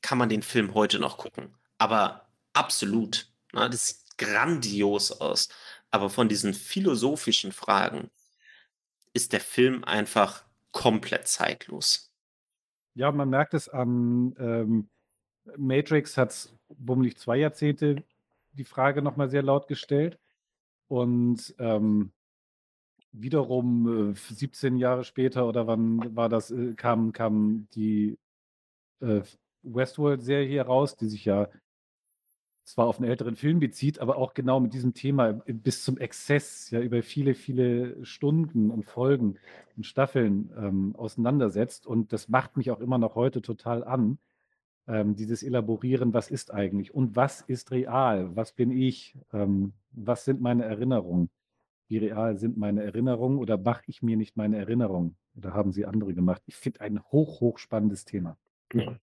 kann man den Film heute noch gucken, aber absolut, ne? Das grandios aus. Aber von diesen philosophischen Fragen ist der Film einfach komplett zeitlos. Ja, man merkt es an, ähm, Matrix hat's bummelig 2 Jahrzehnte die Frage noch mal sehr laut gestellt und, ähm, wiederum, äh, 17 Jahre später oder wann war das, äh, kam kam die, äh, Westworld-Serie raus, die sich ja zwar auf 'n älteren Film bezieht, aber auch genau mit diesem Thema bis zum Exzess, ja, über viele, viele Stunden und Folgen und Staffeln, ähm, auseinandersetzt. Und das macht mich auch immer noch heute total an, ähm, dieses Elaborieren: „Was ist eigentlich und was ist real? Was bin ich? Ähm, was sind meine Erinnerungen? Wie real sind meine Erinnerungen oder mache ich mir nicht meine Erinnerungen oder haben sie andere gemacht?“ Ich finde ein hoch, hoch spannendes Thema. Ja.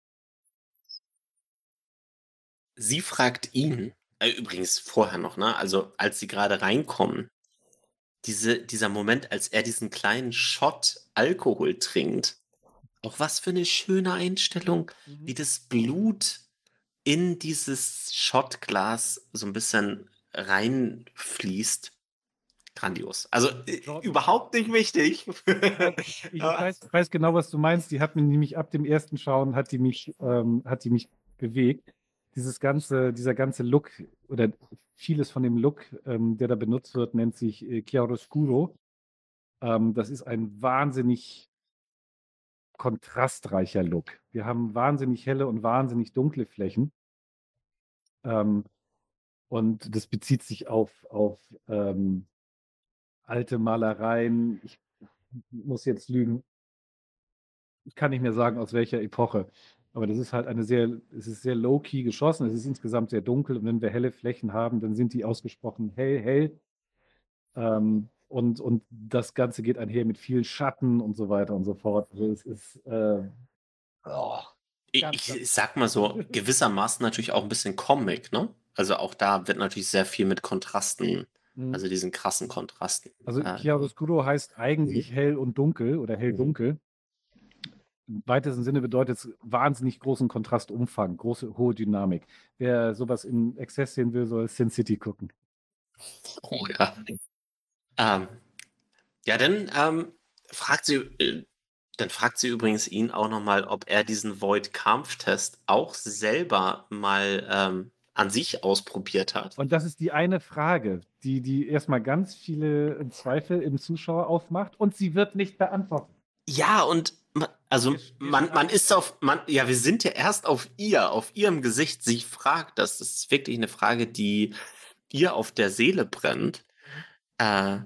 Sie fragt ihn äh, übrigens vorher noch, ne, also, als sie grade reinkommen, diese dieser Moment, als er diesen kleinen Shot Alkohol trinkt. Auch was für 'ne schöne Einstellung, Mhm. wie das Blut in dieses Shotglas so 'n bisschen reinfließt. Grandios. Also, äh, überhaupt nicht wichtig. (laughs) Ich weiß weiß genau, was du meinst. Die hat mir nämlich ab dem ersten Schauen hat die mich ähm, hat die mich bewegt. Dieses ganze dieser ganze Look oder vieles von dem Look, ähm, der da benutzt wird, nennt sich, äh, Chiaroscuro. Ähm, das ist ein wahnsinnig kontrastreicher Look. Wir haben wahnsinnig helle und wahnsinnig dunkle Flächen. Ähm, und das bezieht sich auf auf, ähm, alte Malereien. Ich muss jetzt lügen. Ich kann nicht mehr sagen, aus welcher Epoche, aber das ist halt eine sehr es ist sehr low key geschossen. Es ist insgesamt sehr dunkel und wenn wir helle Flächen haben, dann sind die ausgesprochen hell, hell. Ähm, und und das Ganze geht einher mit viel Schatten und so weiter und so fort. Also, es ist, äh, oh, ich ganz sage mal so, (laughs) gewissermaßen natürlich auch 'n bisschen Comic, ne? Also, auch da wird natürlich sehr viel mit Kontrasten Mhm. also, diesen krassen Kontrasten, Also, äh Chiaroscuro heißt eigentlich Mhm. hell und dunkel oder Mhm. hell-dunkel. Im weitesten Sinne bedeutet's wahnsinnig großen Kontrastumfang, große hohe Dynamik. Wer so was in Exzess sehen will, soll Sin City gucken. Oh ja. Ähm, ja, dann, ähm, fragt sie äh, dann fragt sie übrigens ihn auch noch mal, ob er diesen Voight-Kampftest auch selber mal, ähm, an sich ausprobiert hat. Und das ist die eine Frage, die die erst mal ganz viele Zweifel im Zuschauer aufmacht und sie wird nicht beantwortet. Ja, und ma also, man man ist auf man ja, wir sind ja erst auf ihr auf ihrem Gesicht. Sie fragt das. Das ist wirklich 'ne Frage, die ihr auf der Seele brennt. Äh,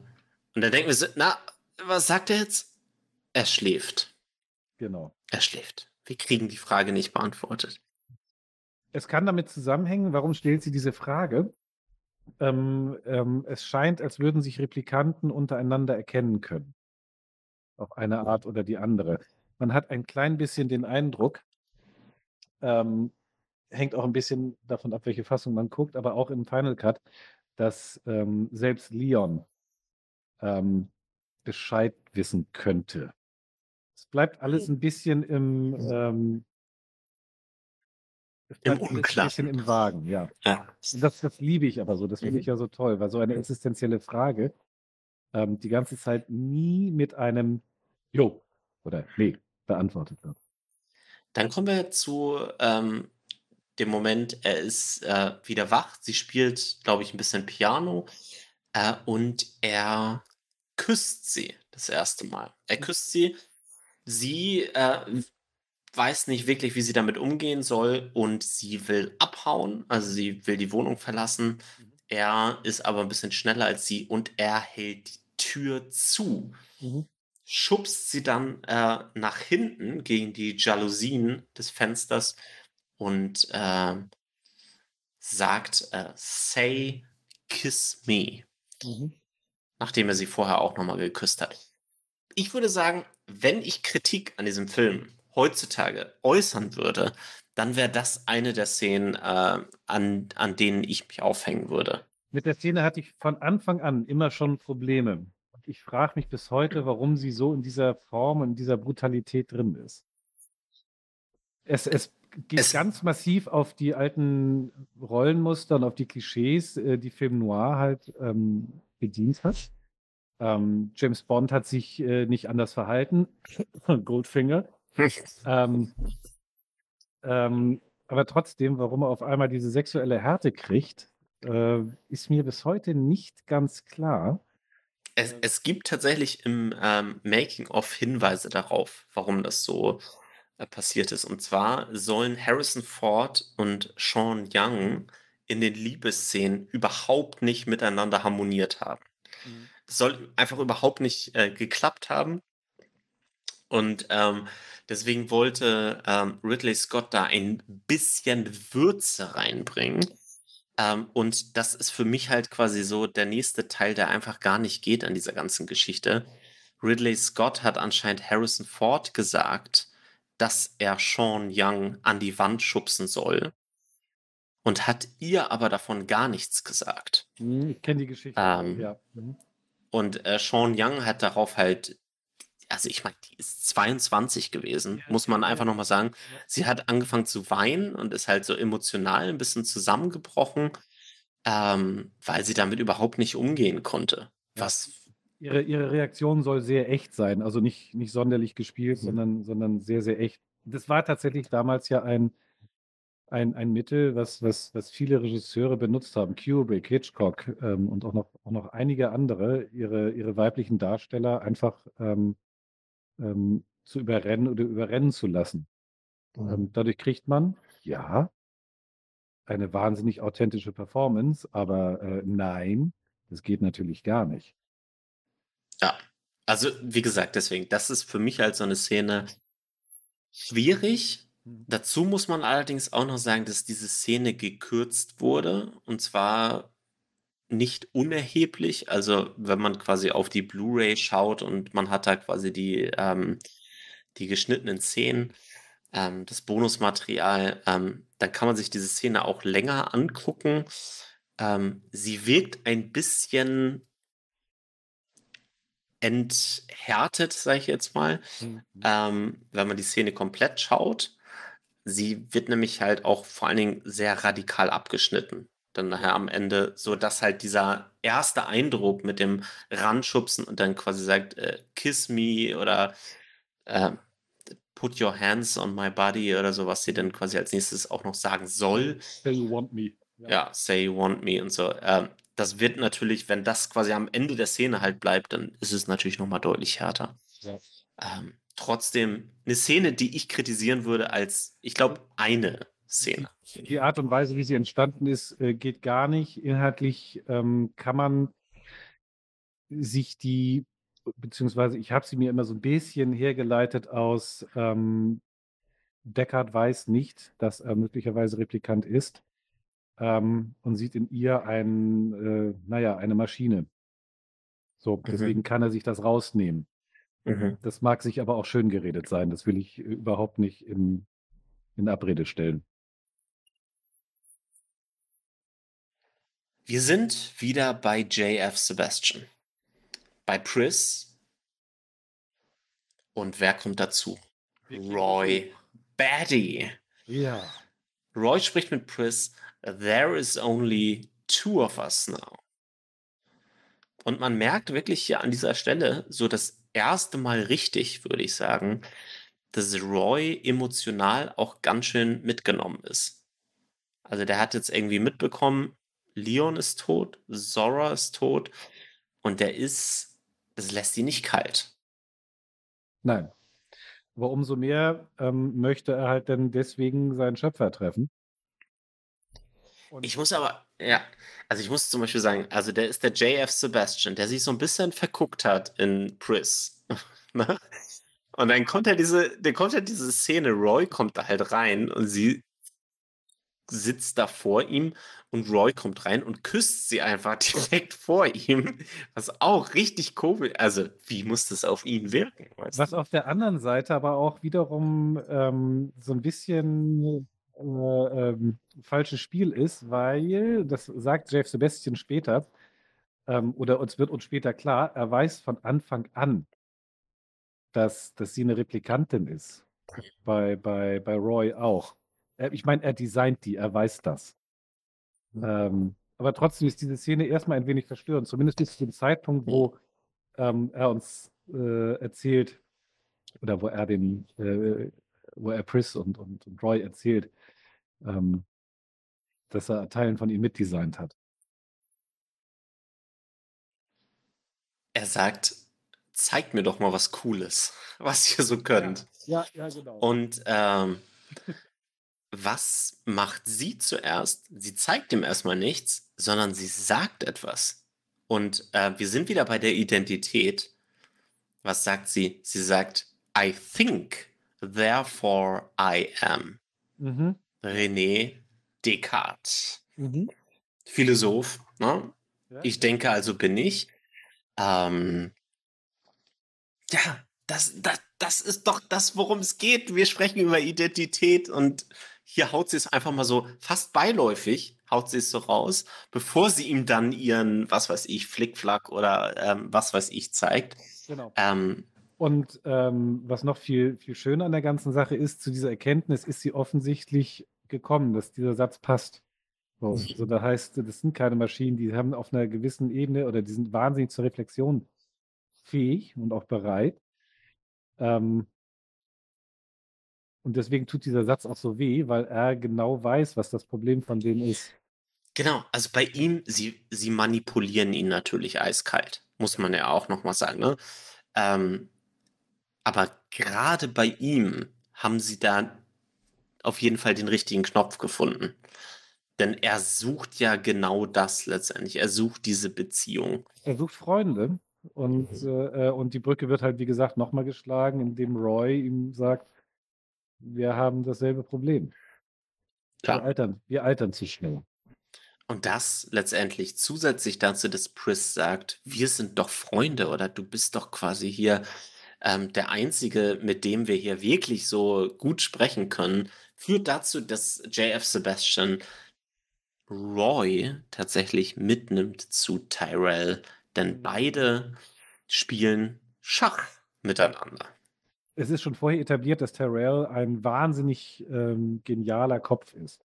und dann denken wir so: „Na, was sagt er jetzt?“ Er schläft. Genau. Er schläft. Wir kriegen die Frage nicht beantwortet. Es kann damit zusammenhängen warum stellt sie diese Frage? Ähm, ähm, es scheint, als würden sich Replikanten untereinander erkennen können. Auf eine Art oder die andere. Man hat ein klein bisschen den Eindruck ähm, hängt auch 'n bisschen davon ab, welche Fassung man guckt, aber auch im Final Cut, dass, ähm, selbst Leon, ähm, Bescheid wissen könnte. Es bleibt alles 'n bisschen im, ähm es Im Unklaren. bisschen im Wagen, ja. Ja. Das das liebe ich aber so. Das finde Mhm. ich ja so toll, weil so eine existenzielle Frage, ähm, die ganze Zeit nie mit einem „Jo“ oder „Ne“ beantwortet wird. Dann kommen wir zu, ähm, dem Moment, er ist, äh, wieder wach. Sie spielt, glaube ich, 'n bisschen Piano, äh, und er küsst sie das 1. Mal. Er Mhm. küsst sie. Sie, äh, weiß nicht wirklich, wie sie damit umgehen soll und sie will abhauen. Also, sie will die Wohnung verlassen. Mhm. Er ist aber 'n bisschen schneller als sie und er hält die Tür zu. Mhm. Schubst sie dann, äh, nach hinten gegen die Jalousien des Fensters und, ähm sagt, äh: „Say, kiss me.“ Mhm. Nachdem er sie vorher auch noch mal geküsst hat. Ich würde sagen, wenn ich Kritik an diesem Film heutzutage äußern würde, dann wäre das eine der Szenen, äh, an, an denen ich mich aufhängen würde. Mit der Szene hatte ich von Anfang an immer schon Probleme. Ich frage mich bis heute, warum sie so in dieser Form und in dieser Brutalität drin ist. Es, es geht es ganz massiv auf die alten Rollenmuster und auf die Klischees, äh, die Film Noir halt ähm, bedient hat. Ähm, James Bond hat sich äh, nicht anders verhalten. (laughs) Goldfinger. ähm, ähm, aber trotzdem, warum er auf einmal diese sexuelle Härte kriegt, äh, ist mir bis heute nicht ganz klar. Es, es gibt tatsächlich im ähm, Making-of Hinweise darauf, warum das so äh, passiert ist. Und zwar sollen Harrison Ford und Sean Young in den Liebesszenen überhaupt nicht miteinander harmoniert haben. Mhm. Das soll einfach überhaupt nicht äh, geklappt haben. Und ähm, deswegen wollte ähm, Ridley Scott da ein bisschen Würze reinbringen. Ähm, und das ist für mich halt quasi so der nächste Teil, der einfach gar nicht geht an dieser ganzen Geschichte. Ridley Scott hat anscheinend Harrison Ford gesagt, dass er Sean Young an die Wand schubsen soll und hat ihr aber davon gar nichts gesagt. Hm, ich kenne die Geschichte. Ähm, ja. Mhm. Und äh, Sean Young hat darauf halt, also ich meine, die ist 22 gewesen, muss man einfach nochmal sagen. Sie hat angefangen zu weinen und ist halt so emotional ein bisschen zusammengebrochen, ähm, weil sie damit überhaupt nicht umgehen konnte. Was ihre, ihre Reaktion soll sehr echt sein, also nicht, nicht sonderlich gespielt, mhm. sondern, sondern sehr, sehr echt. Das war tatsächlich damals ja ein, ein, ein Mittel, was, was, was viele Regisseure benutzt haben. Kubrick, Hitchcock ähm, und auch noch, auch noch einige andere, ihre, ihre weiblichen Darsteller einfach ähm, ähm, zu überrennen oder überrennen zu lassen. Mhm. Ähm, dadurch kriegt man, ja, eine wahnsinnig authentische Performance, aber äh, nein, das geht natürlich gar nicht. Ja, also wie gesagt, deswegen, das ist für mich halt so eine Szene schwierig, Mhm. Dazu muss man allerdings auch noch sagen, dass diese Szene gekürzt wurde und zwar nicht unerheblich. Also, wenn man quasi auf die Blu-ray schaut und man hat da quasi die, ähm, die geschnittenen Szenen, ähm, das Bonusmaterial, ähm, dann kann man sich diese Szene auch länger angucken. Ähm, sie wirkt ein bisschen enthärtet, sage ich jetzt mal, mhm. ähm, wenn man die Szene komplett schaut. Sie wird nämlich halt auch vor allen Dingen sehr radikal abgeschnitten. Dann nachher am Ende, so dass halt dieser erste Eindruck mit dem Ranschubsen und dann quasi sagt, äh, kiss me oder äh, put your hands on my body oder so, was sie dann quasi als nächstes auch noch sagen soll. Say you want me. Ja, ja say you want me und so. Ähm, das wird natürlich, wenn das quasi am Ende der Szene halt bleibt, dann ist es natürlich nochmal deutlich härter. Ja. Ähm, trotzdem eine Szene, die ich kritisieren würde als, ich glaube, eine Szene. Die Art und Weise, wie sie entstanden ist, äh, geht gar nicht. Inhaltlich ähm, kann man sich die, beziehungsweise ich habe sie mir immer so ein bisschen hergeleitet aus ähm, Deckard weiß nicht, dass er möglicherweise Replikant ist ähm, und sieht in ihr ein, äh, naja, eine Maschine. So, mhm. deswegen mhm. kann er sich das rausnehmen. Mhm. Das mag sich aber auch schön geredet sein. Das will ich überhaupt nicht in, in Abrede stellen. Wir sind wieder bei JF Sebastian. Bei Pris. Und wer kommt dazu? Roy Batty. Ja. Roy spricht mit Pris. There is only two of us now. Und man merkt wirklich hier an dieser Stelle so das erste Mal richtig, würde ich sagen, dass Roy emotional auch ganz schön mitgenommen ist. Also der hat jetzt irgendwie mitbekommen, Leon ist tot, Zora ist tot und der ist, das lässt ihn nicht kalt. Nein. Aber umso mehr ähm, möchte er halt dann deswegen seinen Schöpfer treffen. Und ich muss aber, ja, also ich muss zum Beispiel sagen, also der ist der JF Sebastian, der sich so ein bisschen verguckt hat in Pris. (laughs) Ne? und dann kommt er diese, dann kommt er diese Szene, Roy kommt da halt rein und sie sitzt da vor ihm und Roy kommt rein und küsst sie einfach (laughs) direkt vor ihm, was auch richtig komisch, also wie muss das auf ihn wirken? was du? auf der anderen Seite aber auch wiederum ähm, so ein bisschen äh, ähm, falsches Spiel ist, weil, das sagt Jeff Sebastian später, ähm, oder uns wird uns später klar, er weiß von Anfang an, dass, dass sie eine Replikantin ist. Bei, bei, bei Roy auch. Ich meine, er designt die, er weiß das. Ähm, aber trotzdem ist diese Szene erstmal ein wenig verstörend, zumindest bis zu dem Zeitpunkt, wo ähm, er uns äh, erzählt, oder wo er den, äh, wo er Pris und, und, und Roy erzählt, ähm, dass er Teilen von ihm mitdesignt hat. Er sagt, zeigt mir doch mal was Cooles, (laughs) was ihr so könnt. Ja, ja, ja genau. Und ähm, (laughs) was macht sie zuerst? Sie zeigt ihm erstmal nichts, sondern sie sagt etwas. Und äh, wir sind wieder bei der Identität. Was sagt sie? Sie sagt, I think, therefore I am. Mhm. René Descartes. Mhm. Philosoph. Ne? Ja. Ich denke, also bin ich. Ähm, ja, das, das, das ist doch das, worum es geht. Wir sprechen über Identität und hier haut sie es einfach mal so fast beiläufig, haut sie es so raus, bevor sie ihm dann ihren, was weiß ich, Flickflack oder ähm, was weiß ich zeigt. Genau. Ähm, Und ähm, was noch viel, viel schöner an der ganzen Sache ist, zu dieser Erkenntnis ist sie offensichtlich gekommen, dass dieser Satz passt. So, Mhm. also da heißt, das sind keine Maschinen, die haben auf einer gewissen Ebene oder die sind wahnsinnig zur Reflexion fähig und auch bereit. Ähm, und deswegen tut dieser Satz auch so weh, weil er genau weiß, was das Problem von denen ist. Genau, also bei ihm, sie, sie manipulieren ihn natürlich eiskalt, muss man ja auch nochmal sagen. Ne? Ähm, aber gerade bei ihm haben sie da auf jeden Fall den richtigen Knopf gefunden. Denn er sucht ja genau das letztendlich. Er sucht diese Beziehung. Er sucht Freunde und, äh, äh, und die Brücke wird halt, wie gesagt, nochmal geschlagen, indem Roy ihm sagt, wir haben dasselbe Problem. Wir Ja. altern, wir altern zu schnell. Und das letztendlich zusätzlich dazu, dass Pris sagt, wir sind doch Freunde oder du bist doch quasi hier ähm, der Einzige, mit dem wir hier wirklich so gut sprechen können, führt dazu, dass JF Sebastian Roy tatsächlich mitnimmt zu Tyrell, denn beide spielen Schach miteinander. Es ist schon vorher etabliert, dass Terrell ein wahnsinnig ähm, genialer Kopf ist.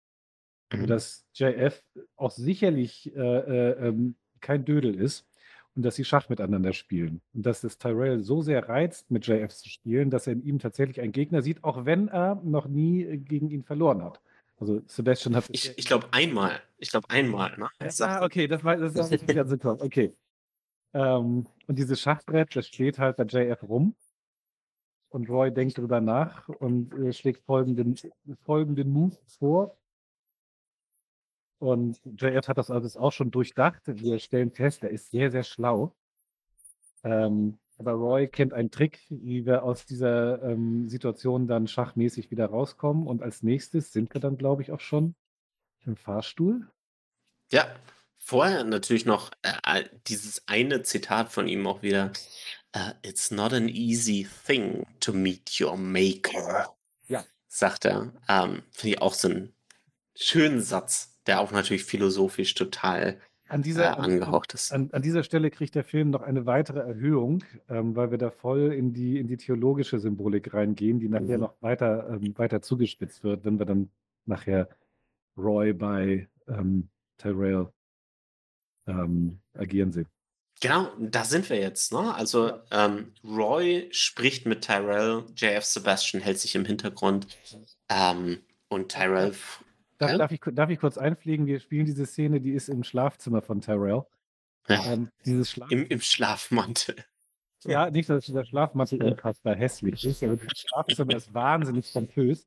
Also, dass JF auch sicherlich äh, äh, ähm, kein Dödel ist und dass sie Schach miteinander spielen. Und dass es Tyrell so sehr reizt, mit JF zu spielen, dass er in ihm tatsächlich einen Gegner sieht, auch wenn er noch nie äh, gegen ihn verloren hat. Also Sebastian hat. Ich, ich glaube einmal. Ich glaube einmal. Ne? Sagt, Ah, okay, das war das ist nicht ganz klar. Okay. Ähm, und dieses Schachbrett, das steht halt bei JF rum. Und Roy denkt drüber nach und äh, schlägt folgenden, folgenden Move vor. Und JF hat das alles auch schon durchdacht. Wir stellen fest, er ist sehr, sehr schlau. Ähm, aber Roy kennt einen Trick, wie wir aus dieser ähm, Situation dann schachmäßig wieder rauskommen. Und als nächstes sind wir dann, glaube ich, auch schon im Fahrstuhl. Ja, vorher natürlich noch äh, dieses eine Zitat von ihm auch wieder. Uh, It's not an easy thing to meet your maker. Ja. Sagt er. Ähm, Finde ich auch so einen schönen Satz, der auch natürlich philosophisch total An äh, dieser, an, angehaucht ist. an, an dieser Stelle kriegt der Film noch eine weitere Erhöhung, ähm, weil wir da voll in die, in die theologische Symbolik reingehen, die nachher Mhm. noch weiter, ähm, weiter zugespitzt wird, wenn wir dann nachher Roy bei ähm, Tyrell ähm, agieren sehen. Genau, da sind wir jetzt. Ne? Also Ja. ähm, Roy spricht mit Tyrell, JF Sebastian hält sich im Hintergrund ähm, und Tyrell. Darf, Ja? darf, ich, darf ich kurz einfliegen? Wir spielen diese Szene, die ist im Schlafzimmer von Tyrell. Ja, Ähm, dieses Schlaf im, Im Schlafmantel. Ja, nicht, dass dieser Schlafmantel unfassbar hässlich ist, aber das (laughs) Schlafzimmer ist wahnsinnig pompös.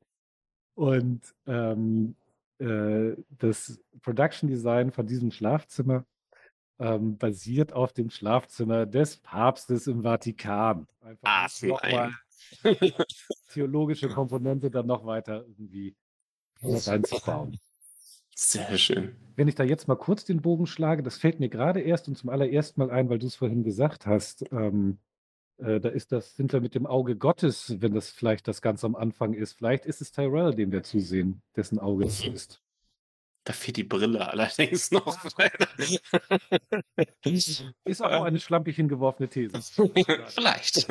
Und ähm, äh, das Production Design von diesem Schlafzimmer ähm, basiert auf dem Schlafzimmer des Papstes im Vatikan. Einfach Ah, nochmal (laughs) theologische Komponente dann noch weiter irgendwie reinzubauen. (laughs) Sehr schön. Wenn ich da jetzt mal kurz den Bogen schlage, das fällt mir gerade erst und zum allerersten Mal ein, weil du es vorhin gesagt hast, ähm, Äh, da ist das sind wir mit dem Auge Gottes, wenn das vielleicht das ganz am Anfang ist. Vielleicht ist es Tyrell, dem wir zusehen, dessen Auge es ist. Da fehlt die Brille allerdings (laughs) noch. Ist auch eine schlampig hingeworfene These. (laughs) Vielleicht.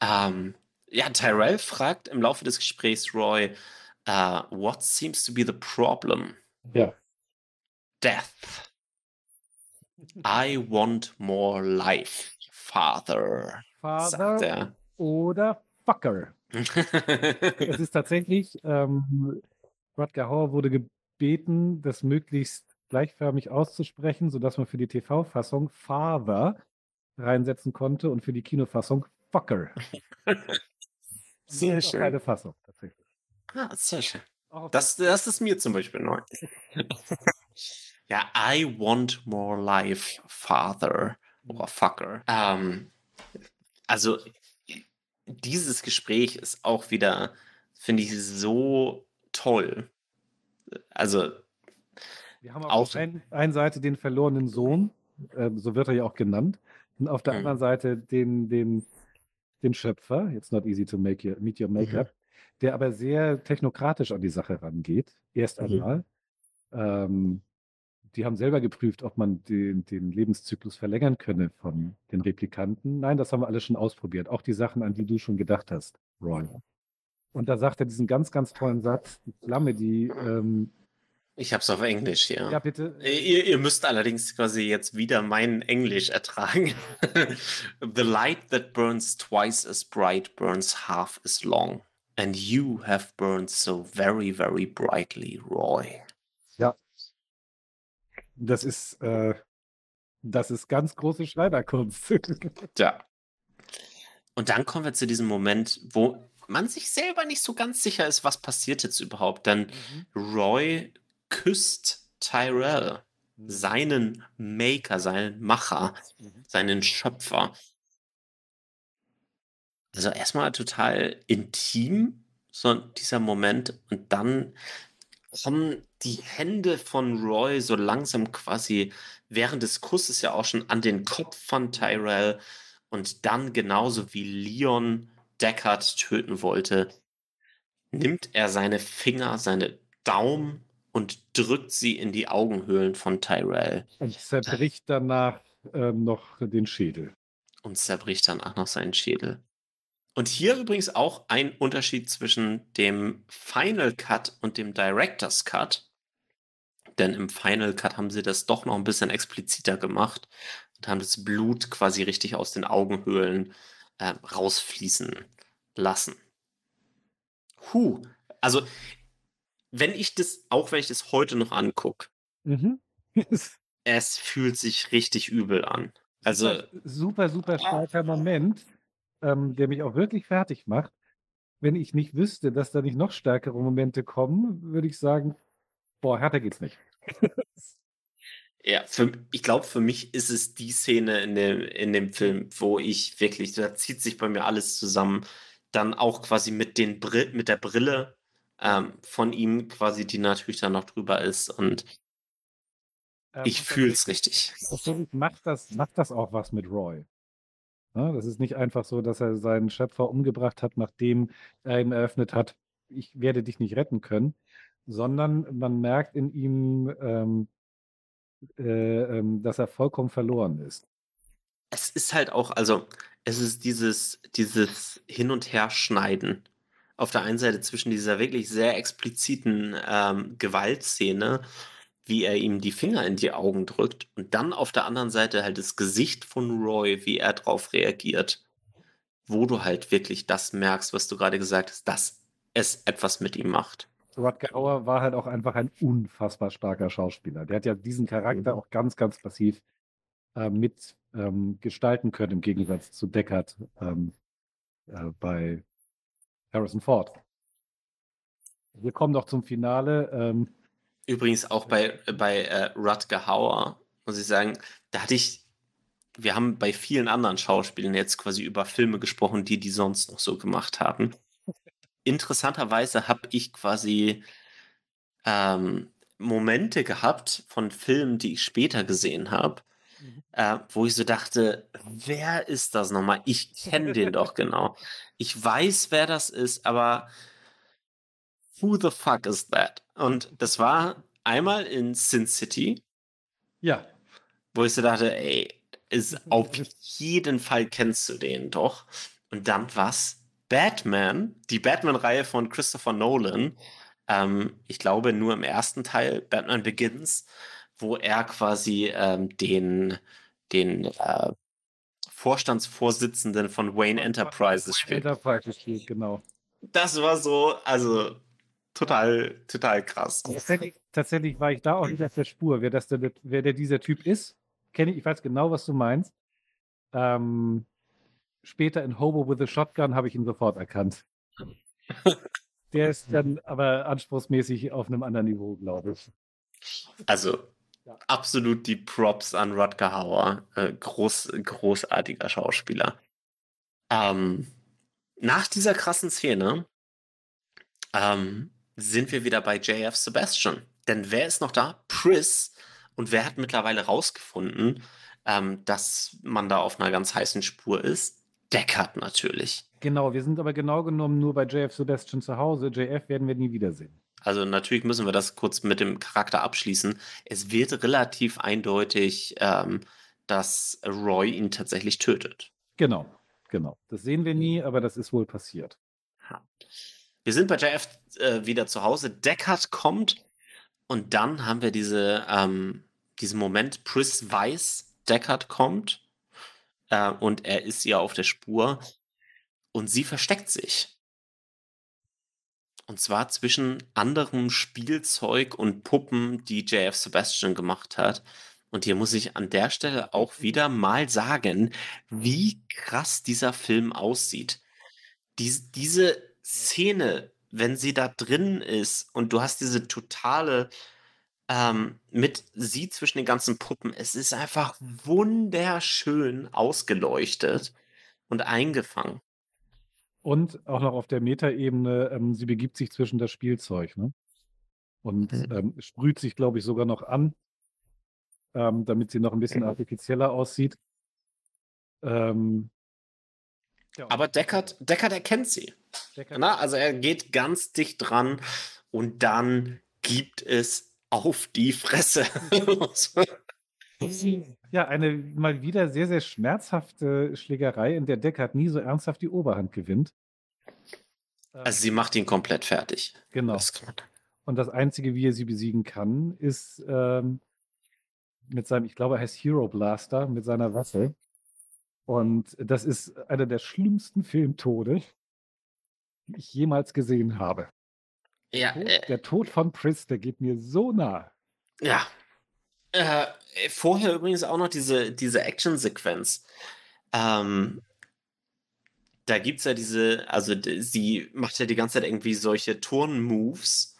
Ähm, ja, Tyrell fragt im Laufe des Gesprächs Roy, uh, what seems to be the problem? Ja. Death. I want more life, Father. Father er. oder Fucker. (laughs) Es ist tatsächlich, ähm, Rutger Hauer wurde gebeten, das möglichst gleichförmig auszusprechen, sodass man für die TV-Fassung Father reinsetzen konnte und für die Kinofassung Fucker. (laughs) Sehr schön. Keine Fassung, tatsächlich. Ah, sehr schön. Das, das ist mir zum Beispiel neu. (laughs) ja, I want more life, Father oder Fucker. Ähm, also, dieses Gespräch ist auch wieder, finde ich, so toll. Also, Wir haben auf der einen, einen Seite den verlorenen Sohn, ähm, so wird er ja auch genannt, und auf der Mhm. anderen Seite den, den, den Schöpfer, jetzt not easy to make your, meet your makeup, der aber sehr technokratisch an die Sache rangeht. Erst Mhm. einmal. Ähm, die haben selber geprüft, ob man den, den Lebenszyklus verlängern könne von den Replikanten. Nein, das haben wir alles schon ausprobiert. Auch die Sachen, an die du schon gedacht hast, Roy. Und da sagt er diesen ganz, ganz tollen Satz, die Flamme, die, ähm, ich habe es auf Englisch hier. ja bitte, Ihr, ihr müsst allerdings quasi jetzt wieder mein Englisch ertragen. (laughs) The light that burns twice as bright burns half as long. And you have burned so very, very brightly, Roy. Das ist, äh, das ist ganz große Schneiderkunst. (laughs) Ja. Und dann kommen wir zu diesem Moment, wo man sich selber nicht so ganz sicher ist, was passiert jetzt überhaupt. Denn Roy küsst Tyrell, seinen Maker, seinen Macher, seinen Schöpfer. Also erstmal total intim, so dieser Moment. Und dann kommen die Hände von Roy so langsam quasi während des Kusses ja auch schon an den Kopf von Tyrell. Und dann genauso wie Leon Deckard töten wollte, nimmt er seine Finger, seine Daumen und drückt sie in die Augenhöhlen von Tyrell Und zerbricht danach ähm, noch den Schädel. und zerbricht danach noch seinen Schädel. Und hier übrigens auch ein Unterschied zwischen dem Final Cut und dem Director's Cut. Denn im Final Cut haben sie das doch noch ein bisschen expliziter gemacht und haben das Blut quasi richtig aus den Augenhöhlen äh, rausfließen lassen. Huh. Also, wenn ich das, auch wenn ich das heute noch angucke, Mhm. (laughs) es fühlt sich richtig übel an. Also, super, super starker Moment, ähm, der mich auch wirklich fertig macht. Wenn ich nicht wüsste, dass da nicht noch stärkere Momente kommen, würde ich sagen, boah, härter geht's nicht. (laughs) Ja, für, ich glaube, für mich ist es die Szene in dem, in dem Film, wo ich wirklich, da zieht sich bei mir alles zusammen. Dann auch quasi mit, den Bri mit der Brille ähm, von ihm, quasi, die natürlich dann noch drüber ist. Und Ähm, ich fühle es richtig. macht das, macht das auch was mit Roy. Ne, das ist nicht einfach so, dass er seinen Schöpfer umgebracht hat, nachdem er ihm eröffnet hat, ich werde dich nicht retten können, sondern man merkt in ihm, ähm, äh, ähm, dass er vollkommen verloren ist. Es ist halt auch, also, es ist dieses, dieses Hin- und Herschneiden. Auf der einen Seite zwischen dieser wirklich sehr expliziten ähm, Gewaltszene, wie er ihm die Finger in die Augen drückt, und dann auf der anderen Seite halt das Gesicht von Roy, wie er drauf reagiert, wo du halt wirklich das merkst, was du gerade gesagt hast, dass es etwas mit ihm macht. Rutger Hauer war halt auch einfach ein unfassbar starker Schauspieler. Der hat ja diesen Charakter auch ganz, ganz passiv äh, mit ähm, gestalten können, im Gegensatz zu Deckard ähm, äh, bei Harrison Ford. Wir kommen noch zum Finale. Ähm, Übrigens auch bei, bei äh, Rutger Hauer, muss ich sagen, da hatte ich, wir haben bei vielen anderen Schauspielern jetzt quasi über Filme gesprochen, die die sonst noch so gemacht haben. Interessanterweise habe ich quasi ähm, Momente gehabt von Filmen, die ich später gesehen habe, mhm. äh, wo ich so dachte, wer ist das nochmal? Ich kenne den doch (laughs) genau. Ich weiß, wer das ist, aber who the fuck is that? Und das war einmal in Sin City. Ja. Wo ich so dachte, ey, ist (laughs) auf jeden Fall kennst du den doch. Und dann was? Batman, die Batman-Reihe von Christopher Nolan. Ähm, ich glaube nur im ersten Teil, Batman Begins, wo er quasi ähm, den, den äh, Vorstandsvorsitzenden von Wayne Enterprises spielt. Enterprises spielt, genau. Das war so, also total, total krass. Tatsächlich, tatsächlich war ich da auch nicht auf der Spur, wer, das der, wer der dieser Typ ist. Kenne ich, ich weiß genau, was du meinst. Ähm, später in Hobo with a Shotgun habe ich ihn sofort erkannt. (laughs) Der ist dann aber anspruchsmäßig auf einem anderen Niveau, glaube ich. Also ja. absolut die Props an Rutger Hauer. Äh, groß, großartiger Schauspieler. Ähm, nach dieser krassen Szene ähm, sind wir wieder bei JF Sebastian. Denn wer ist noch da? Pris. Und wer hat mittlerweile rausgefunden, ähm, dass man da auf einer ganz heißen Spur ist? Deckard natürlich. Genau, wir sind aber genau genommen nur bei JF Sebastian zu Hause. JF werden wir nie wiedersehen. Also natürlich müssen wir das kurz mit dem Charakter abschließen. Es wird relativ eindeutig, ähm, dass Roy ihn tatsächlich tötet. Genau, genau. Das sehen wir nie, aber das ist wohl passiert. Wir sind bei JF äh, wieder zu Hause. Deckard kommt und dann haben wir diese, ähm, diesen Moment, Pris weiß, Deckard kommt äh, und er ist ihr auf der Spur und sie versteckt sich. Und zwar zwischen anderem Spielzeug und Puppen, die JF Sebastian gemacht hat. Und hier muss ich an der Stelle auch wieder mal sagen, wie krass dieser Film aussieht. Dies, diese Szene, wenn sie da drin ist und du hast diese totale ähm, mit sie zwischen den ganzen Puppen. Es ist einfach wunderschön ausgeleuchtet und eingefangen. Und auch noch auf der Metaebene, ähm, sie begibt sich zwischen das Spielzeug, ne? Und mhm. ähm, sprüht sich, glaube ich, sogar noch an, ähm, damit sie noch ein bisschen artifizieller aussieht. Ähm, ja. Aber Deckard, Deckard erkennt sie. Deckard. Na, also er geht ganz dicht dran und dann gibt es auf die Fresse. (laughs) ja, eine mal wieder sehr, sehr schmerzhafte Schlägerei, in der Deckard nie so ernsthaft die Oberhand gewinnt. Also sie macht ihn komplett fertig. Genau. Das und das Einzige, wie er sie besiegen kann, ist ähm, mit seinem, ich glaube, er heißt Hero Blaster, mit seiner Waffe. Und das ist einer der schlimmsten Filmtode, die ich jemals gesehen habe. Ja, Tod, äh, der Tod von Pris, der geht mir so nah. Ja. Äh, vorher übrigens auch noch diese, diese Action-Sequenz. Ähm, da gibt es ja diese, also sie macht ja die ganze Zeit irgendwie solche Turn-Moves.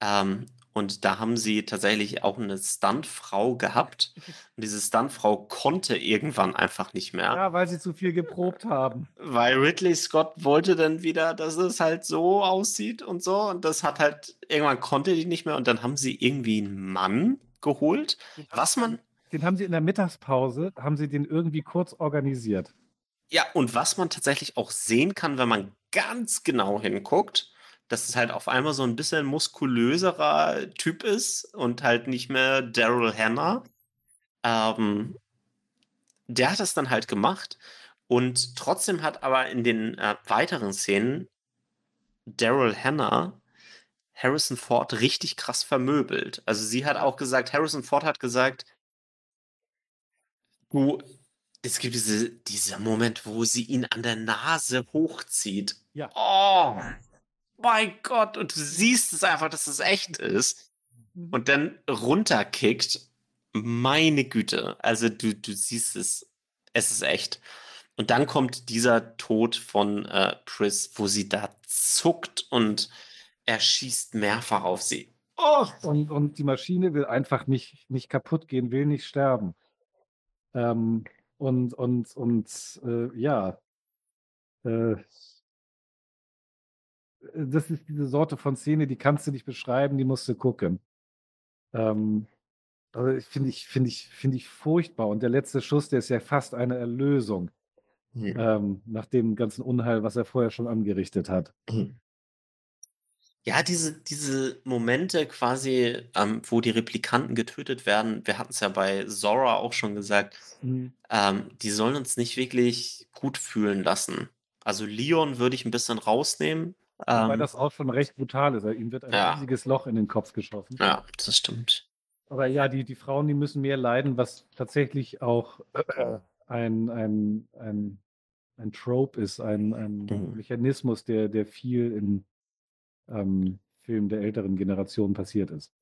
Ähm, und da haben sie tatsächlich auch eine Stuntfrau gehabt. Und diese Stuntfrau konnte irgendwann einfach nicht mehr. Ja, weil sie zu viel geprobt haben. Weil Ridley Scott wollte dann wieder, dass es halt so aussieht und so. Und das hat halt, irgendwann konnte die nicht mehr. Und dann haben sie irgendwie einen Mann geholt. Was man. Den haben sie in der Mittagspause, haben sie den irgendwie kurz organisiert. Ja, und was man tatsächlich auch sehen kann, wenn man ganz genau hinguckt, dass es halt auf einmal so ein bisschen muskulöserer Typ ist und halt nicht mehr Daryl Hannah. Ähm, der hat das dann halt gemacht und trotzdem hat aber in den äh, weiteren Szenen Daryl Hannah Harrison Ford richtig krass vermöbelt. Also sie hat auch gesagt, Harrison Ford hat gesagt, du, es gibt diese, dieser Moment, wo sie ihn an der Nase hochzieht. Ja. Oh, mein Gott, und du siehst es einfach, dass es echt ist. Mhm. Und dann runterkickt. Meine Güte. Also du, du siehst es. Es ist echt. Und dann kommt dieser Tod von äh, Pris, wo sie da zuckt und er schießt mehrfach auf sie. Oh. Und, und die Maschine will einfach nicht, nicht kaputt gehen, will nicht sterben. Ähm, und und, und äh, ja, äh, das ist diese Sorte von Szene, die kannst du nicht beschreiben, die musst du gucken. Ähm, Also ich finde ich, finde ich, finde ich furchtbar. Und der letzte Schuss, der ist ja fast eine Erlösung, Hm. ähm, nach dem ganzen Unheil, was er vorher schon angerichtet hat. Ja, diese, diese Momente quasi, ähm, wo die Replikanten getötet werden, wir hatten es ja bei Zora auch schon gesagt, Mhm. ähm, die sollen uns nicht wirklich gut fühlen lassen. Also Leon würde ich ein bisschen rausnehmen. Ähm, das auch schon recht brutal ist. Ihm wird ein Ja. riesiges Loch in den Kopf geschossen. ja, das stimmt. Aber ja, die, die Frauen, die müssen mehr leiden, was tatsächlich auch äh, (clears throat) ein, ein, ein, ein Trope ist, ein, ein Mhm. Mechanismus, der, der viel in ähm, Filmen der älteren Generation passiert ist.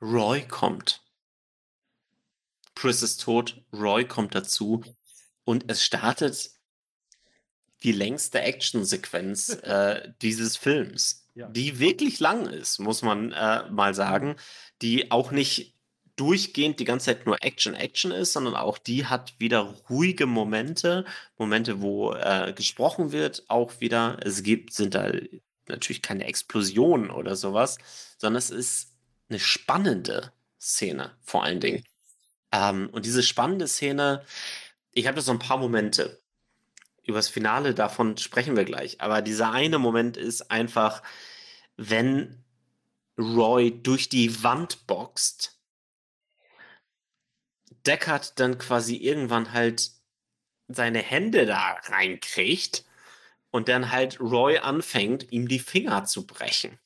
Roy kommt. Chris ist tot, Roy kommt dazu und es startet die längste Actionsequenz (laughs) äh, dieses Films, Ja. die wirklich lang ist, muss man äh, mal sagen, die auch nicht durchgehend die ganze Zeit nur Action, Action ist, sondern auch die hat wieder ruhige Momente, Momente, wo äh, gesprochen wird, auch wieder. Es gibt, sind da natürlich keine Explosionen oder sowas, sondern es ist eine spannende Szene, vor allen Dingen. Ähm, und diese spannende Szene, ich habe da so ein paar Momente. Über das Finale davon sprechen wir gleich. Aber dieser eine Moment ist einfach, wenn Roy durch die Wand boxt, Deckard dann quasi irgendwann halt seine Hände da reinkriegt und dann halt Roy anfängt, ihm die Finger zu brechen.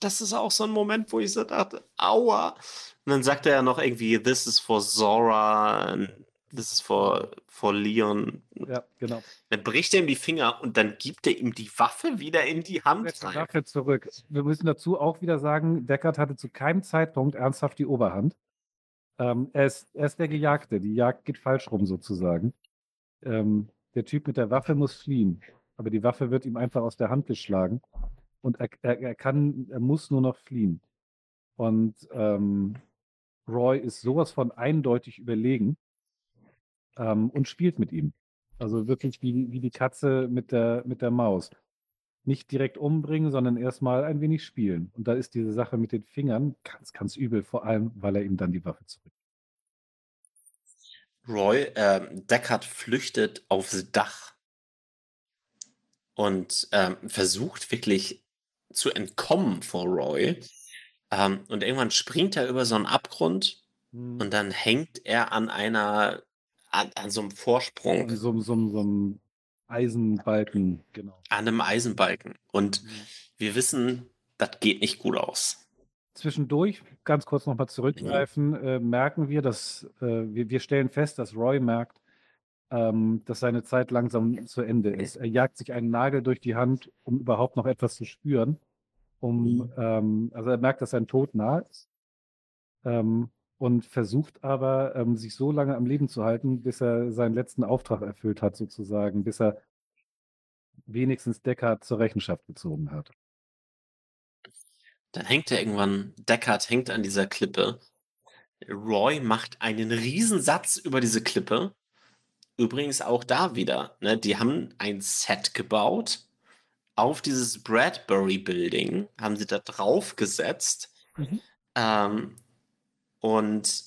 Das ist auch so ein Moment, wo ich so dachte, aua. Und dann sagt er ja noch irgendwie, this is for Zora, and this is for, for Leon. Ja, genau. Dann bricht er ihm die Finger und dann gibt er ihm die Waffe wieder in die Hand die rein. Waffe zurück. Wir müssen dazu auch wieder sagen, Deckard hatte zu keinem Zeitpunkt ernsthaft die Oberhand. Ähm, er, ist, er ist der Gejagte. Die Jagd geht falsch rum sozusagen. Ähm, der Typ mit der Waffe muss fliehen, aber die Waffe wird ihm einfach aus der Hand geschlagen und er, er, er kann, er muss nur noch fliehen. Und ähm, Roy ist sowas von eindeutig überlegen ähm, und spielt mit ihm. Also wirklich wie, wie die Katze mit der, mit der Maus nicht direkt umbringen, sondern erstmal ein wenig spielen. Und da ist diese Sache mit den Fingern ganz, ganz übel, vor allem, weil er ihm dann die Waffe zurück. Roy, ähm, Deckard flüchtet aufs Dach und ähm, versucht wirklich zu entkommen vor Roy. Ähm, und irgendwann springt er über so einen Abgrund und dann hängt er an einer, an, an so einem Vorsprung, An so, so, so einem Eisenbalken, genau. an einem Eisenbalken. Und Mhm. wir wissen, das geht nicht gut aus. Zwischendurch, ganz kurz nochmal zurückgreifen, äh, merken wir, dass äh, wir, wir stellen fest, dass Roy merkt, ähm, dass seine Zeit langsam zu Ende ist. Er jagt sich einen Nagel durch die Hand, um überhaupt noch etwas zu spüren. Um, Mhm. ähm, also er merkt, dass sein Tod nahe ist. Ähm, und versucht aber, ähm, sich so lange am Leben zu halten, bis er seinen letzten Auftrag erfüllt hat, sozusagen, bis er wenigstens Deckard zur Rechenschaft gezogen hat. Dann hängt er irgendwann, Deckard hängt an dieser Klippe. Roy macht einen Riesensatz über diese Klippe. Übrigens auch da wieder, ne, die haben ein Set gebaut. Auf dieses Bradbury Building haben sie da drauf gesetzt. Mhm. Ähm, und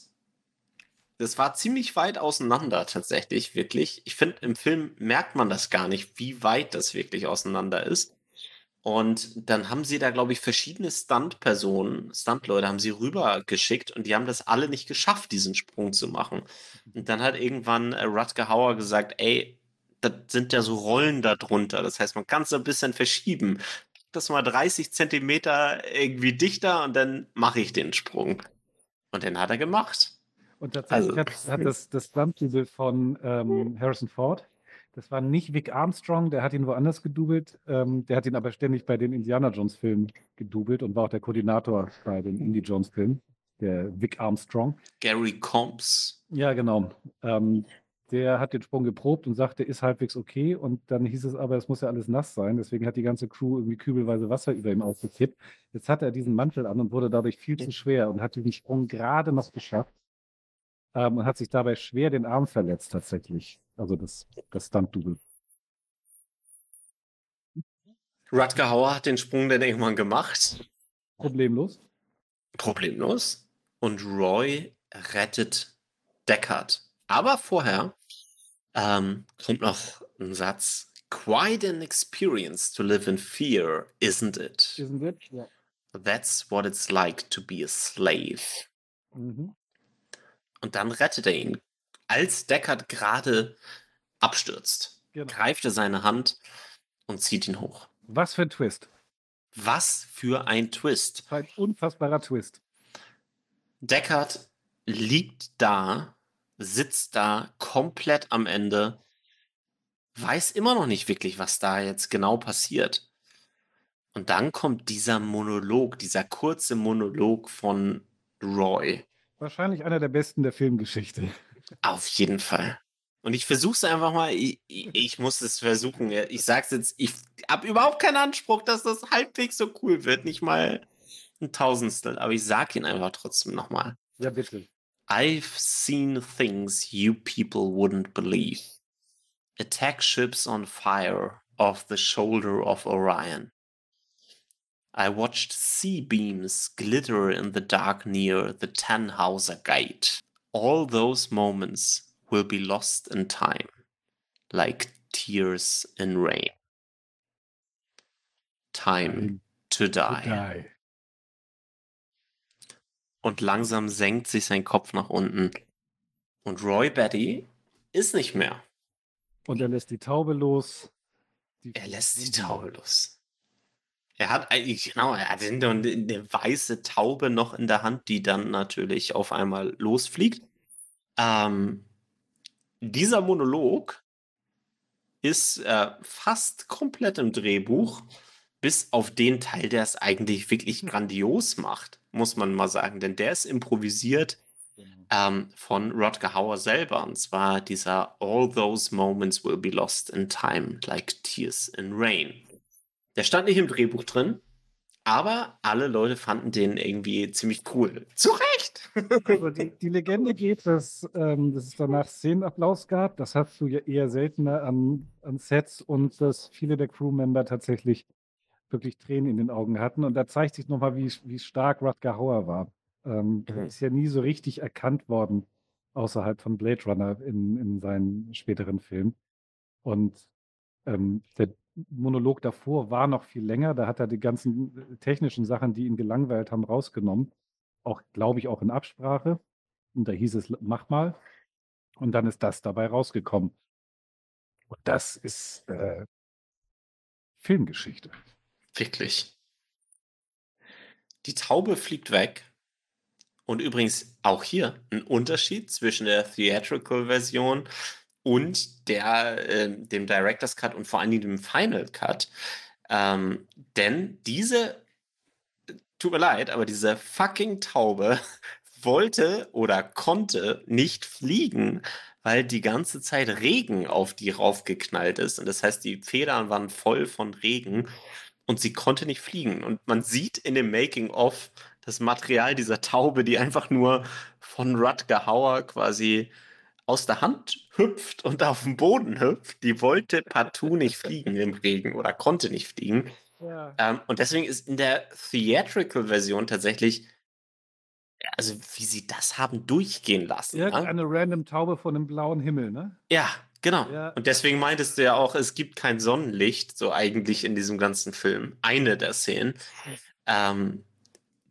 das war ziemlich weit auseinander tatsächlich, wirklich. Ich finde, im Film merkt man das gar nicht, wie weit das wirklich auseinander ist. Und dann haben sie da, glaube ich, verschiedene Stunt-Personen, Stunt-Leute haben sie rübergeschickt und die haben das alle nicht geschafft, diesen Sprung zu machen. Und dann hat irgendwann äh, Rutger Hauer gesagt, ey, das sind ja so Rollen da drunter. Das heißt, man kann es so ein bisschen verschieben. Das mal 30 Zentimeter irgendwie dichter und dann mache ich den Sprung. Und den hat er gemacht. Und tatsächlich Also- hat, hat das, das Stunt-Double von ähm, Harrison Ford, das war nicht Vic Armstrong, der hat ihn woanders gedoubelt, ähm, der hat ihn aber ständig bei den Indiana Jones-Filmen gedoubelt und war auch der Koordinator bei den Indie Jones-Filmen, der Vic Armstrong. Gary Combs. Ja, genau. Ähm, der hat den Sprung geprobt und sagte, ist halbwegs okay. Und dann hieß es aber, es muss ja alles nass sein. Deswegen hat die ganze Crew irgendwie kübelweise Wasser über ihm ausgekippt. Jetzt hat er diesen Mantel an und wurde dadurch viel zu schwer und hat diesen Sprung gerade noch geschafft. Ähm, und hat sich dabei schwer den Arm verletzt, tatsächlich. Also das, das Stunt-Double. Rutger Hauer hat den Sprung dann irgendwann gemacht. Problemlos. Problemlos. Und Roy rettet Deckard. Aber vorher ähm, kommt noch ein Satz. Quite an experience to live in fear, isn't it? Isn't it? Ja. That's what it's like to be a slave. Mhm. Und dann rettet er ihn. Als Deckard gerade abstürzt, Genau. greift er seine Hand und zieht ihn hoch. Was für ein Twist. Was für ein Twist. Ein unfassbarer Twist. Deckard liegt da, sitzt da komplett am Ende, weiß immer noch nicht wirklich, was da jetzt genau passiert. Und dann kommt dieser Monolog, dieser kurze Monolog von Roy. Wahrscheinlich einer der besten der Filmgeschichte. Auf jeden Fall. Und ich versuche es einfach mal. Ich, ich, ich muss es versuchen. Ich sag's jetzt, ich habe überhaupt keinen Anspruch, dass das halbwegs so cool wird. Nicht mal ein Tausendstel. Aber ich sag ihn einfach trotzdem nochmal. Ja, bitte. I've seen things you people wouldn't believe. Attack ships on fire off the shoulder of Orion. I watched sea beams glitter in the dark near the Tannhauser Gate. All those moments will be lost in time, like tears in rain. Time to die. Die. Und langsam senkt sich sein Kopf nach unten. Und Roy Betty ist nicht mehr. Und er lässt die Taube los. Die Er lässt die Taube los. Er hat eigentlich, genau, er hat eine, eine weiße Taube noch in der Hand, die dann natürlich auf einmal losfliegt. Ähm, dieser Monolog ist äh, fast komplett im Drehbuch, bis auf den Teil, der es eigentlich wirklich grandios macht, muss man mal sagen. Denn der ist improvisiert ähm, von Rodger Hauer selber. Und zwar dieser All those moments will be lost in time, like tears in rain. Der stand nicht im Drehbuch drin, aber alle Leute fanden den irgendwie ziemlich cool. Zu Recht! (laughs) Also die, die Legende geht, dass, ähm, dass es danach Szenenapplaus gab. Das hast du ja eher seltener an, an Sets und dass viele der Crewmember tatsächlich wirklich Tränen in den Augen hatten. Und da zeigt sich nochmal, wie, wie stark Rutger Hauer war. Ähm, Mhm. Er ist ja nie so richtig erkannt worden außerhalb von Blade Runner in, in seinen späteren Filmen. Und ähm, der Monolog davor war noch viel länger. Da hat er die ganzen äh, technischen Sachen, die ihn gelangweilt haben, rausgenommen. Auch, glaube ich, auch in Absprache. Und da hieß es, mach mal. Und dann ist das dabei rausgekommen. Und das ist äh, Filmgeschichte. Wirklich. Die Taube fliegt weg. Und übrigens auch hier ein Unterschied zwischen der Theatrical-Version und der, ähm, dem Director's Cut und vor allen Dingen dem Final Cut. Ähm, denn diese, tut mir leid, aber diese fucking Taube (laughs) wollte oder konnte nicht fliegen, weil die ganze Zeit Regen auf die raufgeknallt ist. Und das heißt, die Federn waren voll von Regen und sie konnte nicht fliegen. Und man sieht in dem Making-of das Material dieser Taube, die einfach nur von Rutger Hauer quasi aus der Hand hüpft und auf den Boden hüpft. Die wollte partout nicht fliegen im Regen oder konnte nicht fliegen. Ja. Ähm, und deswegen ist in der Theatrical-Version tatsächlich, also wie sie das haben durchgehen lassen. ne? Irgendeine random Taube von einem blauen Himmel, ne? Ja, genau. Ja. Und deswegen meintest du ja auch, es gibt kein Sonnenlicht, so eigentlich in diesem ganzen Film. Eine der Szenen. Ähm,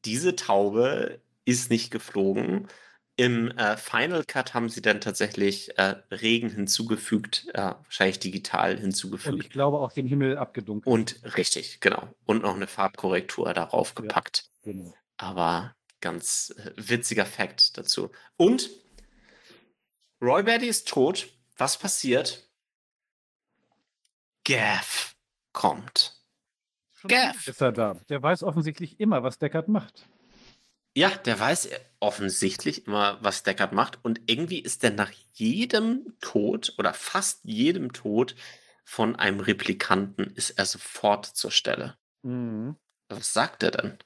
diese Taube ist nicht geflogen. Im äh, Final Cut haben sie dann tatsächlich äh, Regen hinzugefügt, äh, wahrscheinlich digital Und ich hinzugefügt. glaube auch den Himmel abgedunkelt. Und richtig, genau. Und noch eine Farbkorrektur darauf Ja. gepackt. Genau. Aber ganz äh, witziger Fakt dazu. Und Roy Batty ist tot. Was passiert? Gav kommt. Gav. Ist er da? Der weiß offensichtlich immer, was Deckard macht. Ja, der weiß offensichtlich immer, was Deckard macht. Und irgendwie ist er nach jedem Tod oder fast jedem Tod von einem Replikanten ist er sofort zur Stelle. Mhm. Was sagt er denn?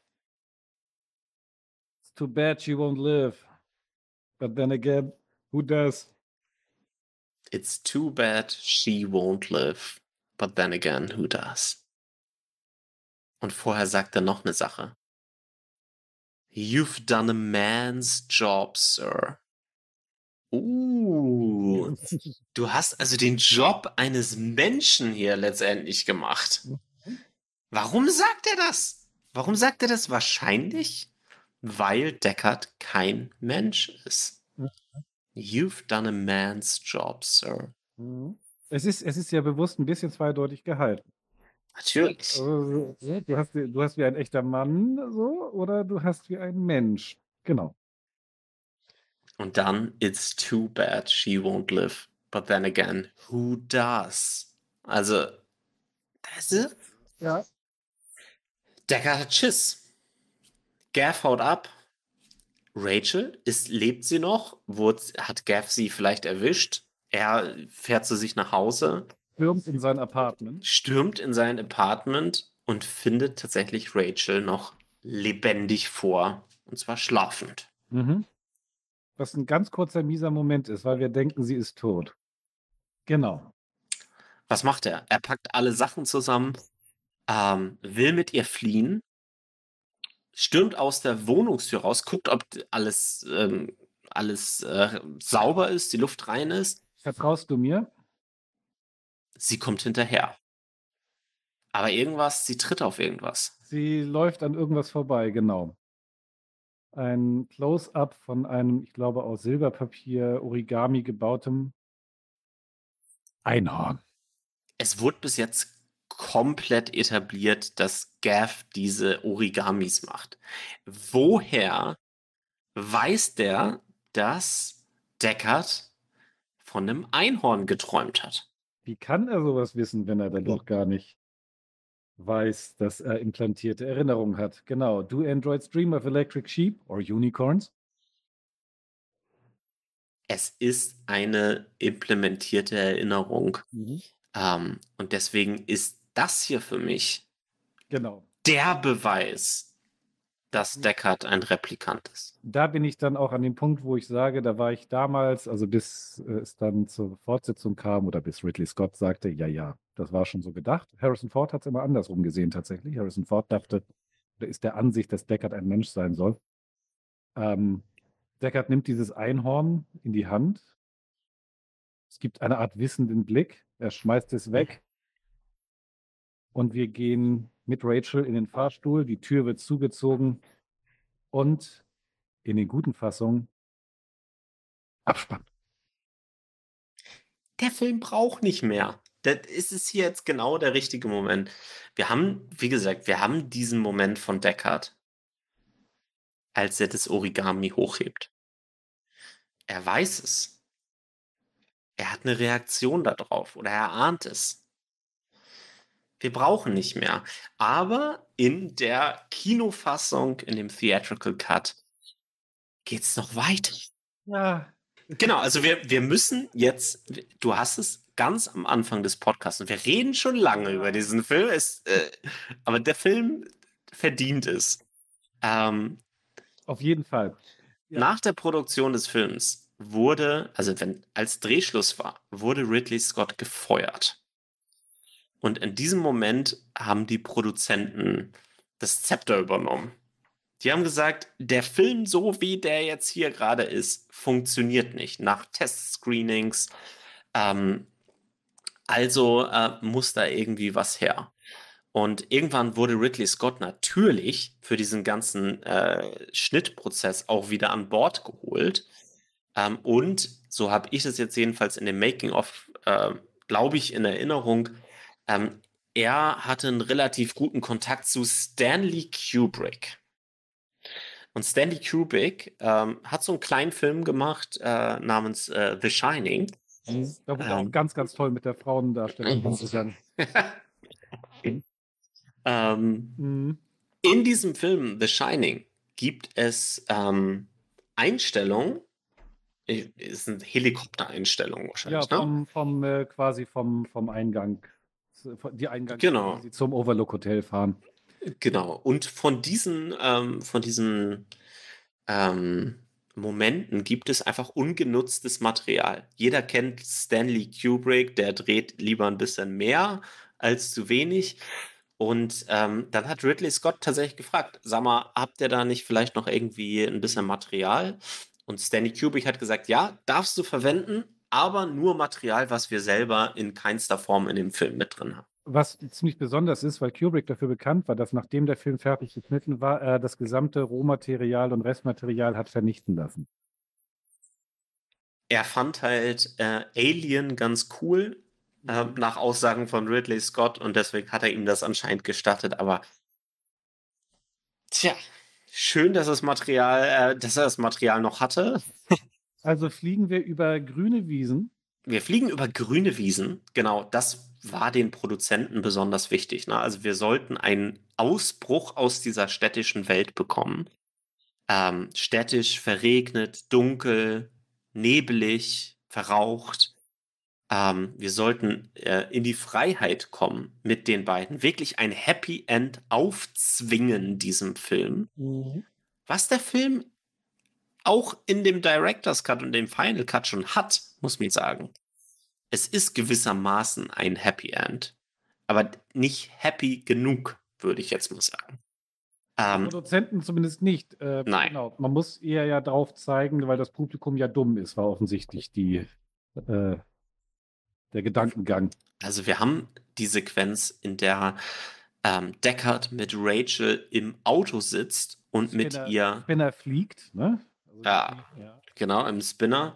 It's too bad she won't live. But then again, who does? It's too bad she won't live. But then again, who does? Und vorher sagt er noch eine Sache. You've done a man's job, Sir. Uh, du hast also den Job eines Menschen hier letztendlich gemacht. Warum sagt er das? Warum sagt er das wahrscheinlich? Weil Deckard kein Mensch ist. You've done a man's job, Sir. Es ist, es ist ja bewusst ein bisschen zweideutig gehalten. Natürlich. Also, du, hast, du hast wie ein echter Mann so oder du hast wie ein Mensch. Genau. Und dann, it's too bad she won't live. But then again, who does? Also, das ist. Ja. Decker hat Schiss. Gav haut ab. Rachel, ist, lebt sie noch? Wurde, hat Gav sie vielleicht erwischt? Er fährt zu sich nach Hause. Stürmt in sein Apartment. Stürmt in sein Apartment und findet tatsächlich Rachel noch lebendig vor. Und zwar schlafend. Mhm. Was ein ganz kurzer mieser Moment ist, weil wir denken, sie ist tot. Genau. Was macht er? Er packt alle Sachen zusammen, ähm, will mit ihr fliehen, stürmt aus der Wohnungstür raus, guckt, ob alles, ähm, alles äh, sauber ist, die Luft rein ist. Vertraust du mir? Sie kommt hinterher. Aber irgendwas, sie tritt auf irgendwas. Sie läuft an irgendwas vorbei, genau. Ein Close-up von einem, ich glaube, aus Silberpapier, Origami gebautem Einhorn. Es wurde bis jetzt komplett etabliert, dass Gav diese Origamis macht. Woher weiß der, dass Deckard von einem Einhorn geträumt hat? Wie kann er sowas wissen, wenn er dann doch gar nicht weiß, dass er implantierte Erinnerungen hat? Genau. Do androids dream of electric sheep or unicorns? Es ist eine implementierte Erinnerung. Mhm. Ähm, und deswegen ist das hier für mich Genau. der Beweis, dass Deckard ein Replikant ist. Da bin ich dann auch an dem Punkt, wo ich sage, da war ich damals, also bis äh, es dann zur Fortsetzung kam oder bis Ridley Scott sagte, ja, ja, das war schon so gedacht. Harrison Ford hat es immer andersrum gesehen tatsächlich. Harrison Ford dachte, oder ist der Ansicht, dass Deckard ein Mensch sein soll. Ähm, Deckard nimmt dieses Einhorn in die Hand. Es gibt eine Art wissenden Blick. Er schmeißt es weg. Und wir gehen mit Rachel in den Fahrstuhl. Die Tür wird zugezogen. Und in den guten Fassungen Abspann. Der Film braucht nicht mehr. Das ist es hier jetzt genau der richtige Moment. Wir haben, wie gesagt, wir haben diesen Moment von Deckard, als er das Origami hochhebt. Er weiß es. Er hat eine Reaktion darauf oder er ahnt es. Wir brauchen nicht mehr. Aber in der Kinofassung, in dem Theatrical Cut, geht es noch weiter. Ja. Genau, also wir, wir müssen jetzt, du hast es ganz am Anfang des Podcasts und wir reden schon lange über diesen Film, es, äh, aber der Film verdient es. Ähm, Auf jeden Fall. Ja. Nach der Produktion des Films wurde, also wenn als Drehschluss war, wurde Ridley Scott gefeuert. Und in diesem Moment haben die Produzenten das Zepter übernommen. Die haben gesagt, der Film, so wie der jetzt hier gerade ist, funktioniert nicht nach Testscreenings. Ähm, also äh, muss da irgendwie was her. Und irgendwann wurde Ridley Scott natürlich für diesen ganzen äh, Schnittprozess auch wieder an Bord geholt. Ähm, und so habe ich es jetzt jedenfalls in dem Making-of, äh, glaube ich, in Erinnerung, ähm, er hatte einen relativ guten Kontakt zu Stanley Kubrick. Und Stanley Kubrick ähm, hat so einen kleinen Film gemacht äh, namens äh, The Shining. Da wurde auch ganz, ganz toll mit der Frauendarstellung zusammen. (laughs) ähm, Mhm. in diesem Film The Shining gibt es ähm, Einstellungen, äh, ist eine Helikoptereinstellung Ja, wahrscheinlich, ne? vom, vom äh, quasi vom, vom Eingang, die Eingang, Genau. sie zum Overlook Hotel fahren. Genau. Und von diesen, ähm, von diesen ähm, Momenten gibt es einfach ungenutztes Material. Jeder kennt Stanley Kubrick, der dreht lieber ein bisschen mehr als zu wenig. Und ähm, dann hat Ridley Scott tatsächlich gefragt, sag mal, habt ihr da nicht vielleicht noch irgendwie ein bisschen Material? Und Stanley Kubrick hat gesagt, ja, darfst du verwenden, aber nur Material, was wir selber in keinster Form in dem Film mit drin haben. Was ziemlich besonders ist, weil Kubrick dafür bekannt war, dass nachdem der Film fertig geschnitten war, er das gesamte Rohmaterial und Restmaterial hat vernichten lassen. Er fand halt äh, Alien ganz cool, äh, nach Aussagen von Ridley Scott, und deswegen hat er ihm das anscheinend gestattet, aber tja, schön, dass das Material, äh, dass er das Material noch hatte. (laughs) Also fliegen wir über grüne Wiesen. Wir fliegen über grüne Wiesen, genau, das war den Produzenten besonders wichtig. Ne? Also wir sollten einen Ausbruch aus dieser städtischen Welt bekommen. Ähm, städtisch, verregnet, dunkel, nebelig, verraucht. Ähm, wir sollten äh, in die Freiheit kommen mit den beiden. Wirklich ein Happy End aufzwingen diesem Film. Mhm. Was der Film auch in dem Director's Cut und dem Final Cut schon hat, muss man sagen. Es ist gewissermaßen ein Happy End, aber nicht happy genug, würde ich jetzt mal sagen. Ähm, Produzenten zumindest nicht. Äh, nein. Genau. Man muss eher ja drauf zeigen, weil das Publikum ja dumm ist, war offensichtlich die, äh, der Gedankengang. Also wir haben die Sequenz, in der ähm, Deckard mit Rachel im Auto sitzt und Spinner, mit ihr. Spinner fliegt, ne? Also ja, ja, genau, im Spinner.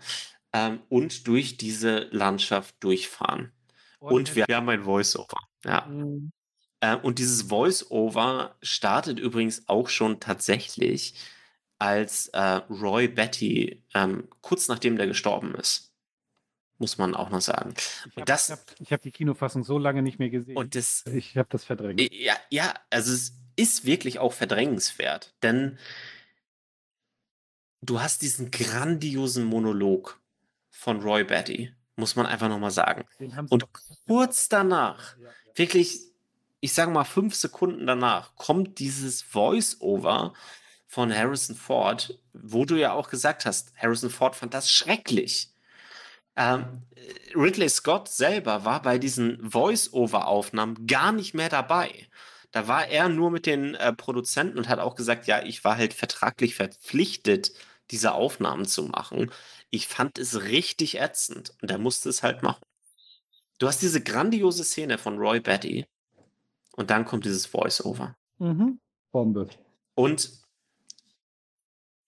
Ähm, und durch diese Landschaft durchfahren. Und, und wir, wir, haben ein Voice-Over. Ja. Mhm. Äh, und dieses Voice-Over startet übrigens auch schon tatsächlich, als äh, Roy Betty ähm, kurz nachdem der gestorben ist. Muss man auch noch sagen. Ich habe hab, hab die Kinofassung so lange nicht mehr gesehen. Und das, ich habe das verdrängt. Ja, ja, also es ist wirklich auch verdrängenswert, denn du hast diesen grandiosen Monolog von Roy Betty, muss man einfach nochmal sagen. Und kurz danach, wirklich ich sage mal, fünf Sekunden danach kommt dieses Voice-Over von Harrison Ford, wo du ja auch gesagt hast, Harrison Ford fand das schrecklich. Ähm, Ridley Scott selber war bei diesen Voice-Over-Aufnahmen gar nicht mehr dabei. Da war er nur mit den äh, Produzenten und hat auch gesagt, ja, ich war halt vertraglich verpflichtet, diese Aufnahmen zu machen. Ich fand es richtig ätzend und er musste es halt machen. Du hast diese grandiose Szene von Roy Betty, und dann kommt dieses Voice-Over. Mhm. Bombe. Und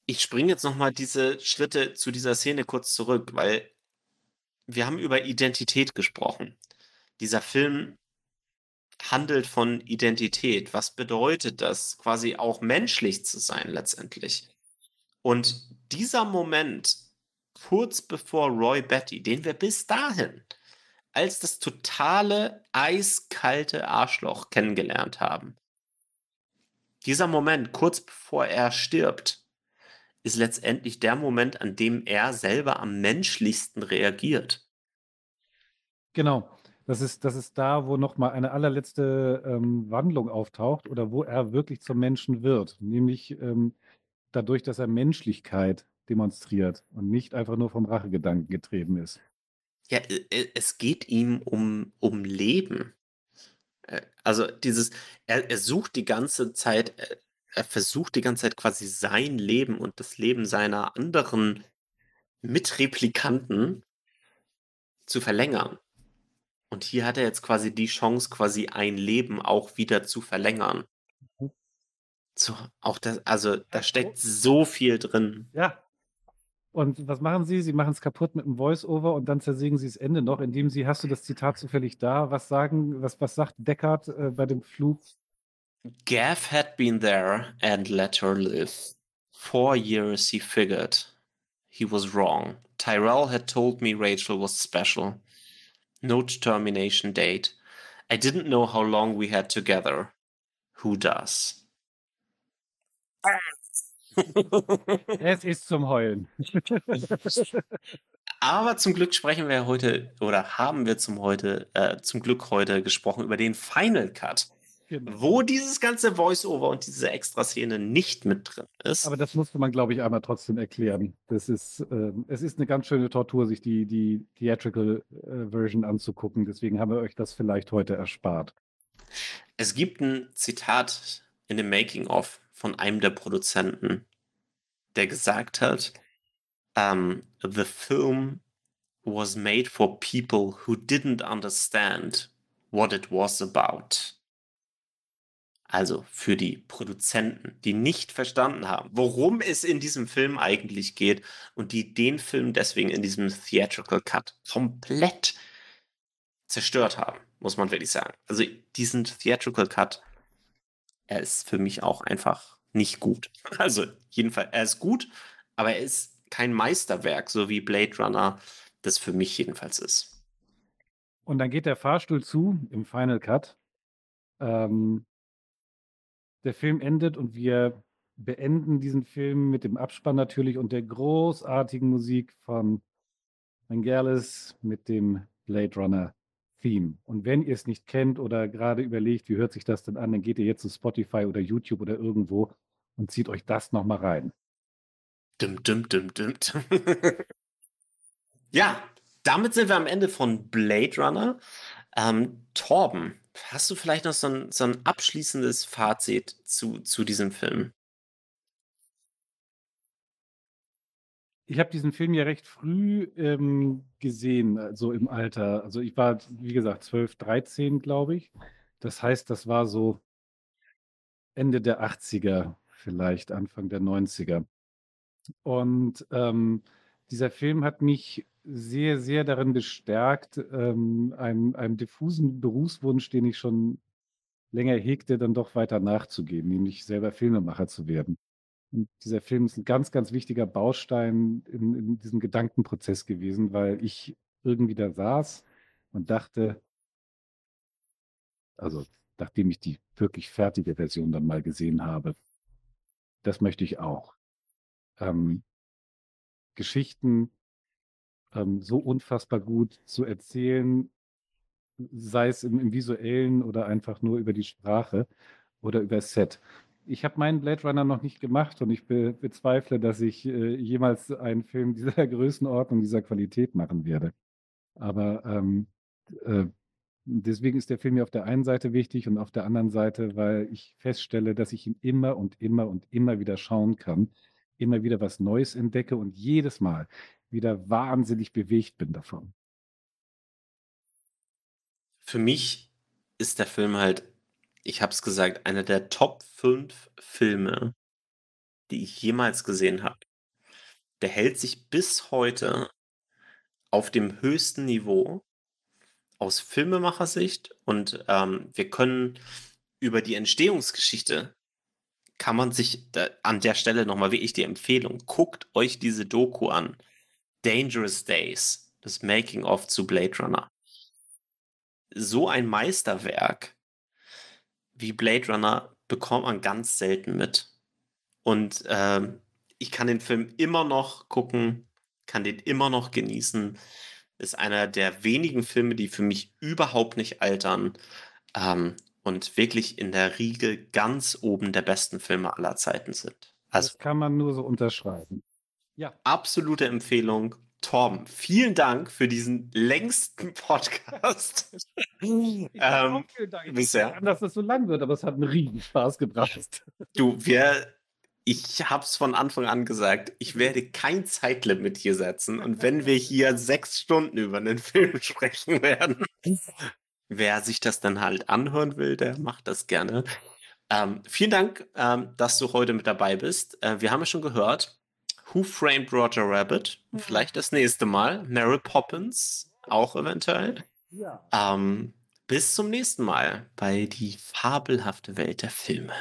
ich springe jetzt nochmal diese Schritte zu dieser Szene kurz zurück, weil wir haben über Identität gesprochen. Dieser Film handelt von Identität. Was bedeutet das, quasi auch menschlich zu sein letztendlich? Und dieser Moment, kurz bevor Roy Betty, den wir bis dahin als das totale eiskalte Arschloch kennengelernt haben. Dieser Moment, kurz bevor er stirbt, ist letztendlich der Moment, an dem er selber am menschlichsten reagiert. Genau. Das ist, das ist da, wo nochmal eine allerletzte ähm, Wandlung auftaucht oder wo er wirklich zum Menschen wird. Nämlich ähm, dadurch, dass er Menschlichkeit demonstriert und nicht einfach nur vom Rachegedanken getrieben ist. Ja, äh, äh, es geht ihm um um Leben. Äh, also dieses er er sucht die ganze Zeit er versucht die ganze Zeit quasi sein Leben und das Leben seiner anderen Mitreplikanten zu verlängern. Und hier hat er jetzt quasi die Chance, quasi ein Leben auch wieder zu verlängern. So, auch das also, da steckt so viel drin. Ja. Und was machen sie? Sie machen es kaputt mit einem Voice-Over und dann zersägen sie das Ende noch, indem sie, hast du das Zitat zufällig da? Was sagen, was, was sagt Deckard äh, bei dem Flug? Gav had been there and let her live. Four years he figured. He was wrong. Tyrell had told me Rachel was special. No termination date. I didn't know how long we had together. Who does? Es ist zum Heulen. Aber zum Glück sprechen wir heute oder haben wir zum heute äh, zum Glück heute gesprochen über den Final Cut. Genau. Wo dieses ganze Voice-Over und diese Extraszene nicht mit drin ist. Aber das musste man, glaube ich, einmal trotzdem erklären. Das ist, äh, es ist eine ganz schöne Tortur, sich die, die Theatrical äh, Version anzugucken. Deswegen haben wir euch das vielleicht heute erspart. Es gibt ein Zitat in dem Making-of von einem der Produzenten, der gesagt hat, um, the film was made for people who didn't understand what it was about. Also für die Produzenten, die nicht verstanden haben, worum es in diesem Film eigentlich geht und die den Film deswegen in diesem Theatrical Cut komplett zerstört haben, muss man wirklich sagen. Also diesen Theatrical Cut, er ist für mich auch einfach nicht gut. (laughs) Also jedenfalls, er ist gut, aber er ist kein Meisterwerk, so wie Blade Runner das für mich jedenfalls ist. Und dann geht der Fahrstuhl zu im Final Cut. Ähm, der Film endet und wir beenden diesen Film mit dem Abspann natürlich und der großartigen Musik von Vangelis mit dem Blade Runner Theme. Und wenn ihr es nicht kennt oder gerade überlegt, wie hört sich das denn an, dann geht ihr jetzt zu Spotify oder YouTube oder irgendwo und zieht euch das nochmal rein. Dum, dum, dum, dum, (laughs) ja, damit sind wir am Ende von Blade Runner. Ähm, Torben, hast du vielleicht noch so ein, so ein abschließendes Fazit zu, zu diesem Film? Ich habe diesen Film ja recht früh ähm, gesehen, so also im Alter. Also ich war, wie gesagt, 12, 13, glaube ich. Das heißt, das war so Ende der 80er, vielleicht Anfang der 90er. Und ähm, dieser Film hat mich sehr, sehr darin bestärkt, ähm, einem, einem diffusen Berufswunsch, den ich schon länger hegte, dann doch weiter nachzugehen, nämlich selber Filmemacher zu werden. Und dieser Film ist ein ganz, ganz wichtiger Baustein in, in diesem Gedankenprozess gewesen, weil ich irgendwie da saß und dachte, also nachdem ich die wirklich fertige Version dann mal gesehen habe, das möchte ich auch. Ähm, Geschichten ähm, so unfassbar gut zu erzählen, sei es im, im, Visuellen oder einfach nur über die Sprache oder über Set. Ich habe meinen Blade Runner noch nicht gemacht und ich be bezweifle, dass ich äh, jemals einen Film (laughs) dieser Größenordnung, dieser Qualität machen werde. Aber ähm, äh, deswegen ist der Film mir auf der einen Seite wichtig und auf der anderen Seite, weil ich feststelle, dass ich ihn immer und immer und immer wieder schauen kann, immer wieder was Neues entdecke und jedes Mal wieder wahnsinnig bewegt bin davon. Für mich ist der Film halt, ich habe es gesagt, einer der Top 5 Filme, die ich jemals gesehen habe. Der hält sich bis heute auf dem höchsten Niveau aus Filmemachersicht und ähm, wir können über die Entstehungsgeschichte kann man sich da, an der Stelle nochmal wirklich die Empfehlung, guckt euch diese Doku an. Dangerous Days, das Making-of zu Blade Runner. So ein Meisterwerk wie Blade Runner bekommt man ganz selten mit. Und äh, ich kann den Film immer noch gucken, kann den immer noch genießen. Ist einer der wenigen Filme, die für mich überhaupt nicht altern. Ähm, und wirklich in der Riege ganz oben der besten Filme aller Zeiten sind. Also, das kann man nur so unterschreiben. Ja. Absolute Empfehlung. Torben, vielen Dank für diesen längsten (laughs) Podcast. Ich ähm, vielen Dank. Ich bisher. An, dass es so lang wird, aber es hat einen riesen Spaß gebracht. Du, wir, ich habe es von Anfang an gesagt, ich werde kein Zeitlimit hier setzen. Und wenn wir hier sechs Stunden über einen Film (laughs) sprechen werden, (laughs) wer sich das dann halt anhören will, der macht das gerne. Ähm, vielen Dank, ähm, dass du heute mit dabei bist. Äh, wir haben ja schon gehört, Who Framed Roger Rabbit? Mhm. Vielleicht das nächste Mal. Mary Poppins, auch eventuell. Ja. Ähm, bis zum nächsten Mal bei die fabelhafte Welt der Filme.